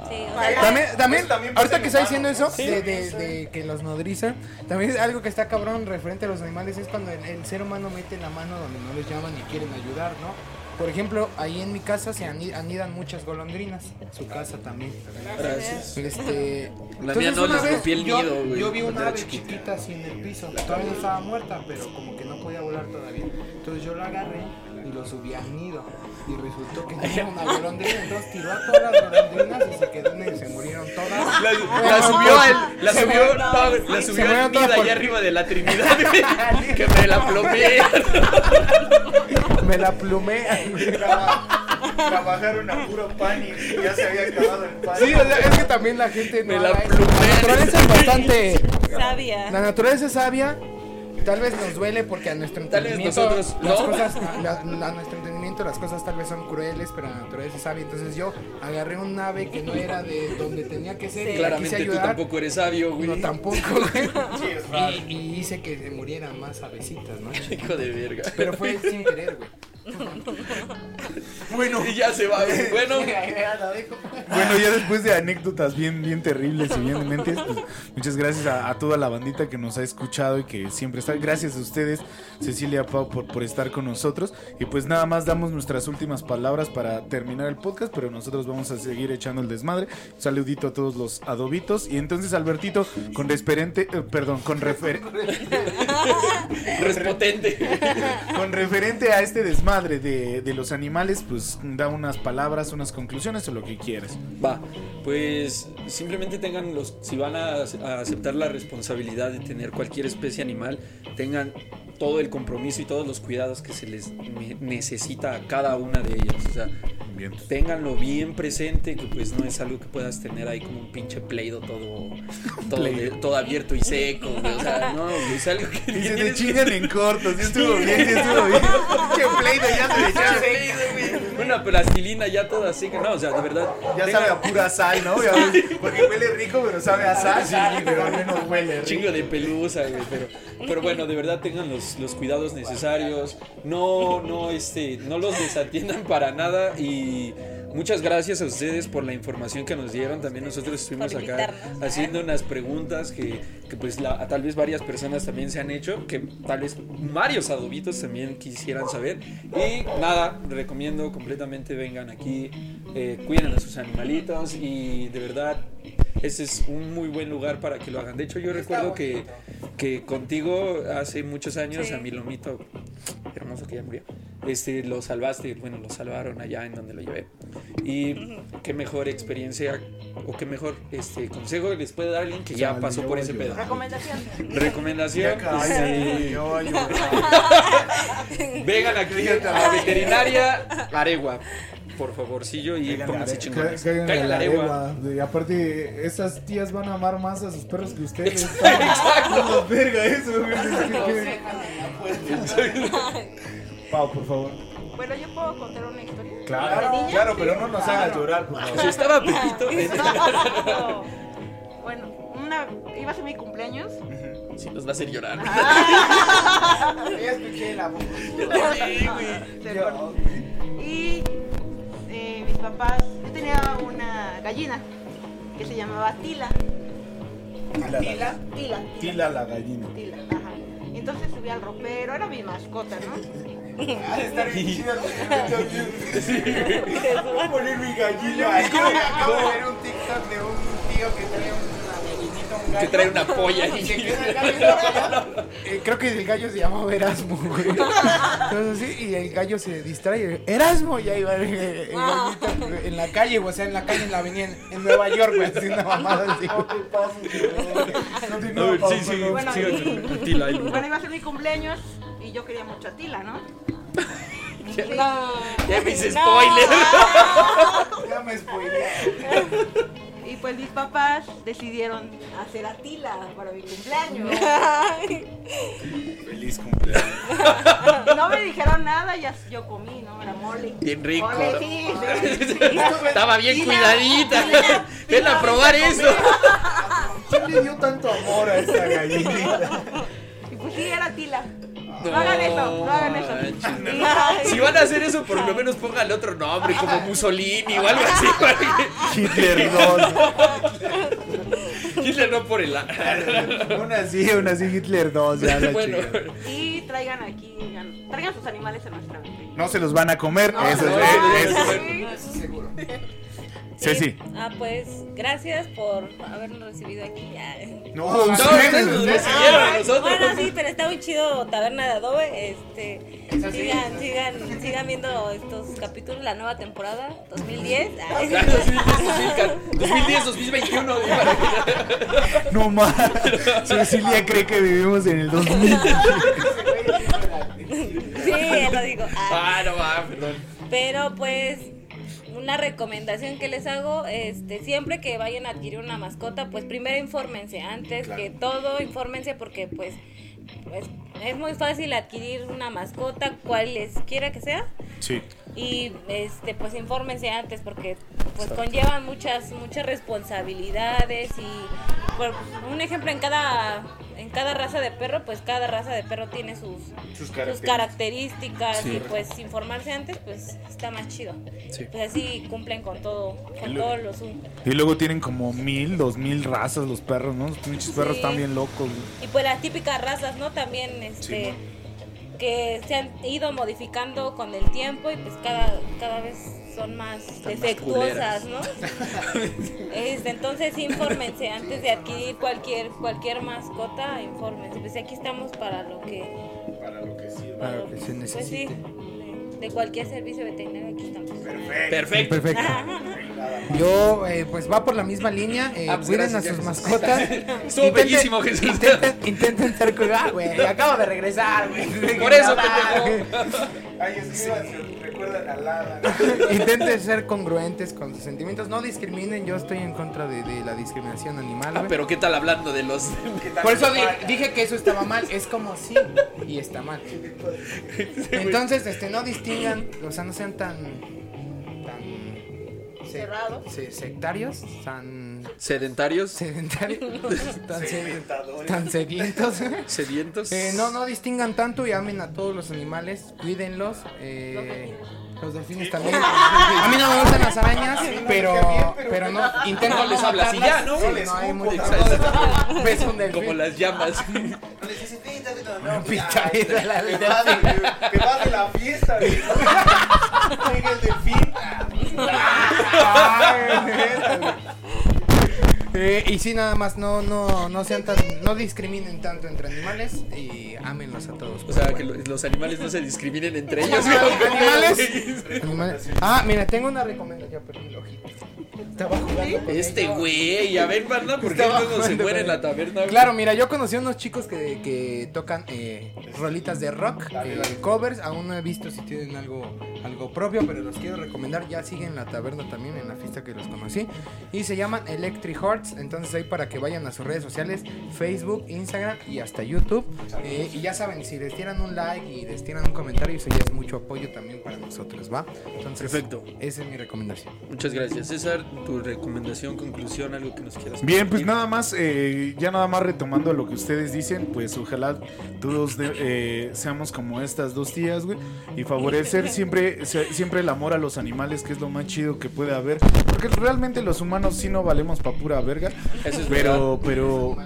Sí, o sea, También, también, Pues también ahorita que está en diciendo eso, de, de, de que los nodriza, también algo que está cabrón referente a los animales es cuando el, el ser humano mete la mano donde no les llaman y quieren ayudar, ¿no? Por ejemplo, ahí en mi casa se ani- anidan muchas golondrinas, su casa también. Gracias. Este, La mía no les rompí el yo- nido, güey, Yo vi una ave chiquita. chiquita así en el piso, todavía no estaba muerta, pero como que no podía volar todavía. Entonces yo la agarré y lo subí al nido. Y resultó que tenía una golondrina, entonces tiró a todas las golondrinas y se quedó en el, se murieron todas. La, la subió al, la Se subió, no, la subió al todas nido por- allá arriba de la Trinidad, que me la plomé. Me la plumé. Traba- Trabajaron a puro pan y ya se había acabado el pan. Sí, o sea, es que también la gente Me no la plumé. Naturaleza es bastante. sabia. La naturaleza es sabia. Tal vez nos duele porque a nuestro Tal vez entendimiento nosotros, las ¿no? cosas, a nuestro entendimiento las cosas tal vez son crueles, pero la naturaleza es sabia. Entonces yo agarré un ave que no era de donde tenía que ser y la quise Claramente tú tampoco eres sabio, güey. No tampoco, güey. Sí, y hice que se murieran más avecitas, ¿no? Hijo de verga. Pero fue sin querer, güey. Bueno. Y ya se va. Bueno, Bueno, ya después de anécdotas bien, bien terribles y bien dementes, pues, muchas gracias a, a toda la bandita que nos ha escuchado y que siempre está. Gracias a ustedes, Cecilia Pau, por, por estar con nosotros. Y pues nada más damos nuestras últimas palabras para terminar el podcast, pero nosotros vamos a seguir echando el desmadre. Un saludito a todos los adobitos. Y entonces, Albertito, con referente, eh, perdón, con refer respotente. con referente a este desmadre de, de los animales, pues da unas palabras, unas conclusiones o lo que quieras. Va, pues simplemente tengan los, si van a aceptar la responsabilidad de tener cualquier especie animal, tengan todo el compromiso y todos los cuidados que se les ne- necesita a cada una de ellas. O sea, Bien. ténganlo bien presente, que pues no es algo que puedas tener ahí como un pinche pleido todo, todo, de- todo abierto y seco. güey. O sea, no, es algo que Y se te que- chingan en corto, sí estuvo bien, sí estuvo bien. Qué pleito, ya se le echaron. Una plastilina ya toda seca. No, o sea, de verdad. Ya tengan- sabe a pura sal, ¿no? Porque huele rico, pero sabe a sal. Sí, pero al menos huele rico. chingo de pelusa, güey, pero, pero bueno, de verdad tengan los, los cuidados necesarios, no, no, este, no los desatiendan para nada y muchas gracias a ustedes por la información que nos dieron, también nosotros estuvimos acá invitarnos. haciendo unas preguntas que, que pues la- a tal vez varias personas también se han hecho, que tal vez varios adobitos también quisieran saber y nada, recomiendo completamente vengan aquí, eh, cuiden a sus animalitos y de verdad ese es un muy buen lugar para que lo hagan. De hecho, yo recuerdo que, que contigo hace muchos años Sí. a mi lomito hermoso que ya murió, este, lo salvaste, bueno, lo salvaron allá en donde lo llevé. Y qué mejor experiencia o qué mejor este consejo les puede dar alguien que ya pasó por ese pedo. Recomendación. Recomendación, sí. vengan aquí a la veterinaria Aregua, por favorcillo y pónganse chingones. Caigan Caigan a a la Aregua. Y aparte, esas tías van a amar más a sus perros que ustedes. Exacto. verga eso, güey. Pau, por favor. Bueno, yo puedo contar una historia. ¿De Claro, claro, pero no nos hagas llorar, por favor. Si estaba Pepito, Exacto. Bueno, una, iba a ser mi cumpleaños. si nos va a hacer llorar. Ya escuché la voz. Se acuerdan. Y eh, mis papás, yo tenía una gallina que se llamaba Tila. Tila, Tila. Tila. Tila la gallina. Tila, ajá. Entonces subí al ropero, era mi mascota, ¿no? De estar bien chido. Voy a poner mi gallina. Yo acabo de ver un TikTok de un tío que trae una gallinita, un gallo. Que trae una polla Y se ahí. queda el gallo. Eh, creo que el gallo se llamaba Erasmo, güey. Entonces, sí, y el gallo se distrae. Erasmo, y ahí va el, el gallito en la calle, o sea, en la calle, en la avenida, en, en Nueva York, güey, así una mamada así. ver, sí, sí, Bueno, iba a ser mi cumpleaños y yo quería mucho a Tila, ¿no? Ya me hice spoiler. Ya me spoileé. Y pues mis papás decidieron hacer a Tila para mi cumpleaños. Feliz cumpleaños. No me dijeron nada, ya yo comí, ¿no? Era mole. Bien rico. Mole, ¿no? sí, sí, sí. Estaba bien Tila, cuidadita. Tila, Ven Tila, a probar eso. ¿Quién le dio tanto amor a esta gallinita? Y pues sí, era Tila. No hagan eso, no hagan eso. manches. Si van a hacer eso, por lo menos pónganle otro nombre, como Mussolini o algo así. para que- Hitler 2. Hitler no por el. Una sí, una sí, Hitler 2. Ya la Bueno. Y traigan aquí, traigan sus animales a nuestra No se los van a comer. eso no, es. no, eso- Seguro. Ceci. Ah, pues gracias por habernos recibido aquí. Ah, No, No, ustedes nos recibieron a nosotros. Bueno, sí, pero está muy chido Taberna de Adobe. Este, sigan, sigan, sigan viendo estos capítulos, la nueva temporada 2010. Ah, Claro, sí, 2010, 2021. digo, para que- No más. Cecilia cree que vivimos en el 2000. sí, lo digo. Ah, Ah, no va, perdón. Pero pues una recomendación que les hago, este, siempre que vayan a adquirir una mascota, pues primero infórmense, antes que todo, infórmense porque pues, pues es muy fácil adquirir una mascota, cualesquiera que sea, Sí. y este pues infórmense antes porque pues conllevan muchas muchas responsabilidades y por un ejemplo en cada en cada raza de perro pues cada raza de perro tiene sus Sus sus características. Sí. y pues informarse antes pues está más chido Sí. pues así cumplen con todo con Y luego- todos los Y luego tienen como mil, dos mil razas los perros, ¿no? Los pinches perros están bien locos. y pues las típicas razas no también este que se han ido modificando con el tiempo y pues cada cada vez son más Están más defectuosas, ¿no? Este, entonces infórmense antes de adquirir cualquier cualquier mascota, infórmense. Pues aquí estamos para lo que Para lo que sirva. Para lo que se pues sí, necesite. de, cualquier servicio veterinario aquí estamos. Perfecto. Perfecto. Yo, eh, pues va por la misma línea. eh, Ah, pues cuiden a sus mascotas. Estuvo Intenten- bellísimo, Jesús. Intenten, intenten ser cuidados, güey. Acabo de regresar, güey. Por eso, Ah, pendejo. Ay, escríbanse, recuerdan a Lara. Intenten ser congruentes con sus sentimientos. No discriminen. Yo estoy en contra de, de la discriminación animal, Ah, pero ¿qué tal hablando de los Por eso di- dije que eso estaba mal. Es como sí y está mal. Entonces, este, no distingan, o sea, no sean tan. tan. Cerrados. se- sectarios, tan. Sedentarios, sedentarios, tan, sed- tan sedientos. sedientos? Eh, no, no distingan tanto y amen a todos los animales, cuídenlos. eh, los delfines también. A mí no me gustan las arañas, pero, pero no, intento No les hablas y ya, ¿no? Sí, No les no hay mucho-. Ves un delfín. Como las llamas. No les la te vas de- fiesta, güey. Llega el delfín. Eh, y sí, nada más, no, no, no sean tan, no discriminen tanto entre animales y ámenlos a todos. O sea, que lo- los animales no se discriminen entre ellos. ¿Animales? Animales. Ah, mira, tengo una recomendación, pero el ojito. Estaba jugando Este güey, a ver, banda, ¿por qué Estaba luego se muere en la taberna? güey? Claro, mira, yo conocí a unos chicos que, que tocan eh, rolitas de rock, eh, covers. Aún no he visto si tienen algo, algo propio, pero los quiero recomendar. Ya siguen la taberna también en la fiesta que los conocí. Y se llaman Electric Hearts. Entonces ahí para que vayan a sus redes sociales, Facebook, Instagram y hasta YouTube. Eh, y ya saben, si les tiran un like y les tiran un comentario, eso ya es mucho apoyo también para nosotros, ¿va? Entonces, Perfecto. Esa es mi recomendación. Muchas gracias. César, tu recomendación, conclusión, algo que nos quieras Bien, pues compartir? nada más, eh, ya nada más retomando lo que ustedes dicen, pues ojalá todos de- eh, seamos como estas dos tías, güey, y favorecer siempre, siempre el amor a los animales, que es lo más chido que puede haber, porque realmente los humanos sí no valemos pa' pura verga, Eso es pero, pero,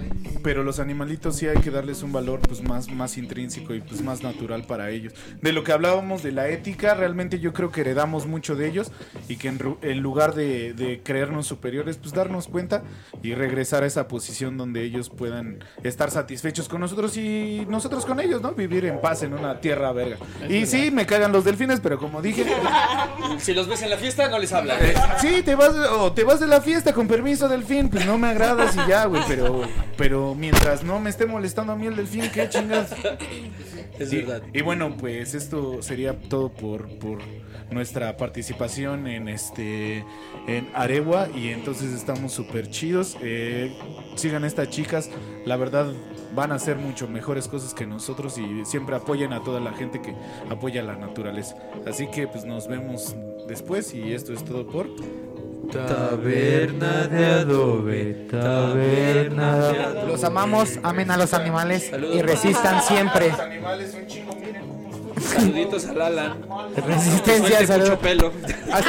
pero los animalitos sí hay que darles un valor pues más, más intrínseco y pues más natural para ellos. De lo que hablábamos de la ética, realmente yo creo que heredamos mucho de ellos y que en, en lugar de, de creernos superiores, pues darnos cuenta y regresar a esa posición donde ellos puedan estar satisfechos con nosotros y nosotros con ellos, ¿no? Vivir en paz en una tierra verga. Y sí, me cagan los delfines, pero como dije, Si los ves en la fiesta, no les hablas. Sí, te vas, o te vas de la fiesta con permiso delfín, pues no me agradas y ya, güey, pero, pero mientras no me esté molestando a mí el delfín, qué chingas. Es verdad. y bueno, pues esto sería todo por, por nuestra participación en este en Aregua y entonces estamos súper chidos. Eh, sigan estas chicas, la verdad van a hacer mucho mejores cosas que nosotros y siempre apoyen a toda la gente que apoya la naturaleza. Así que pues nos vemos después y esto es todo por Taberna de adobe, taberna de adobe. Los amamos, amen a los animales Saludos. y resistan siempre. Los animales son chingos, miren Saluditos a Lala. Resistencia, Suelte mucho pelo. Hasta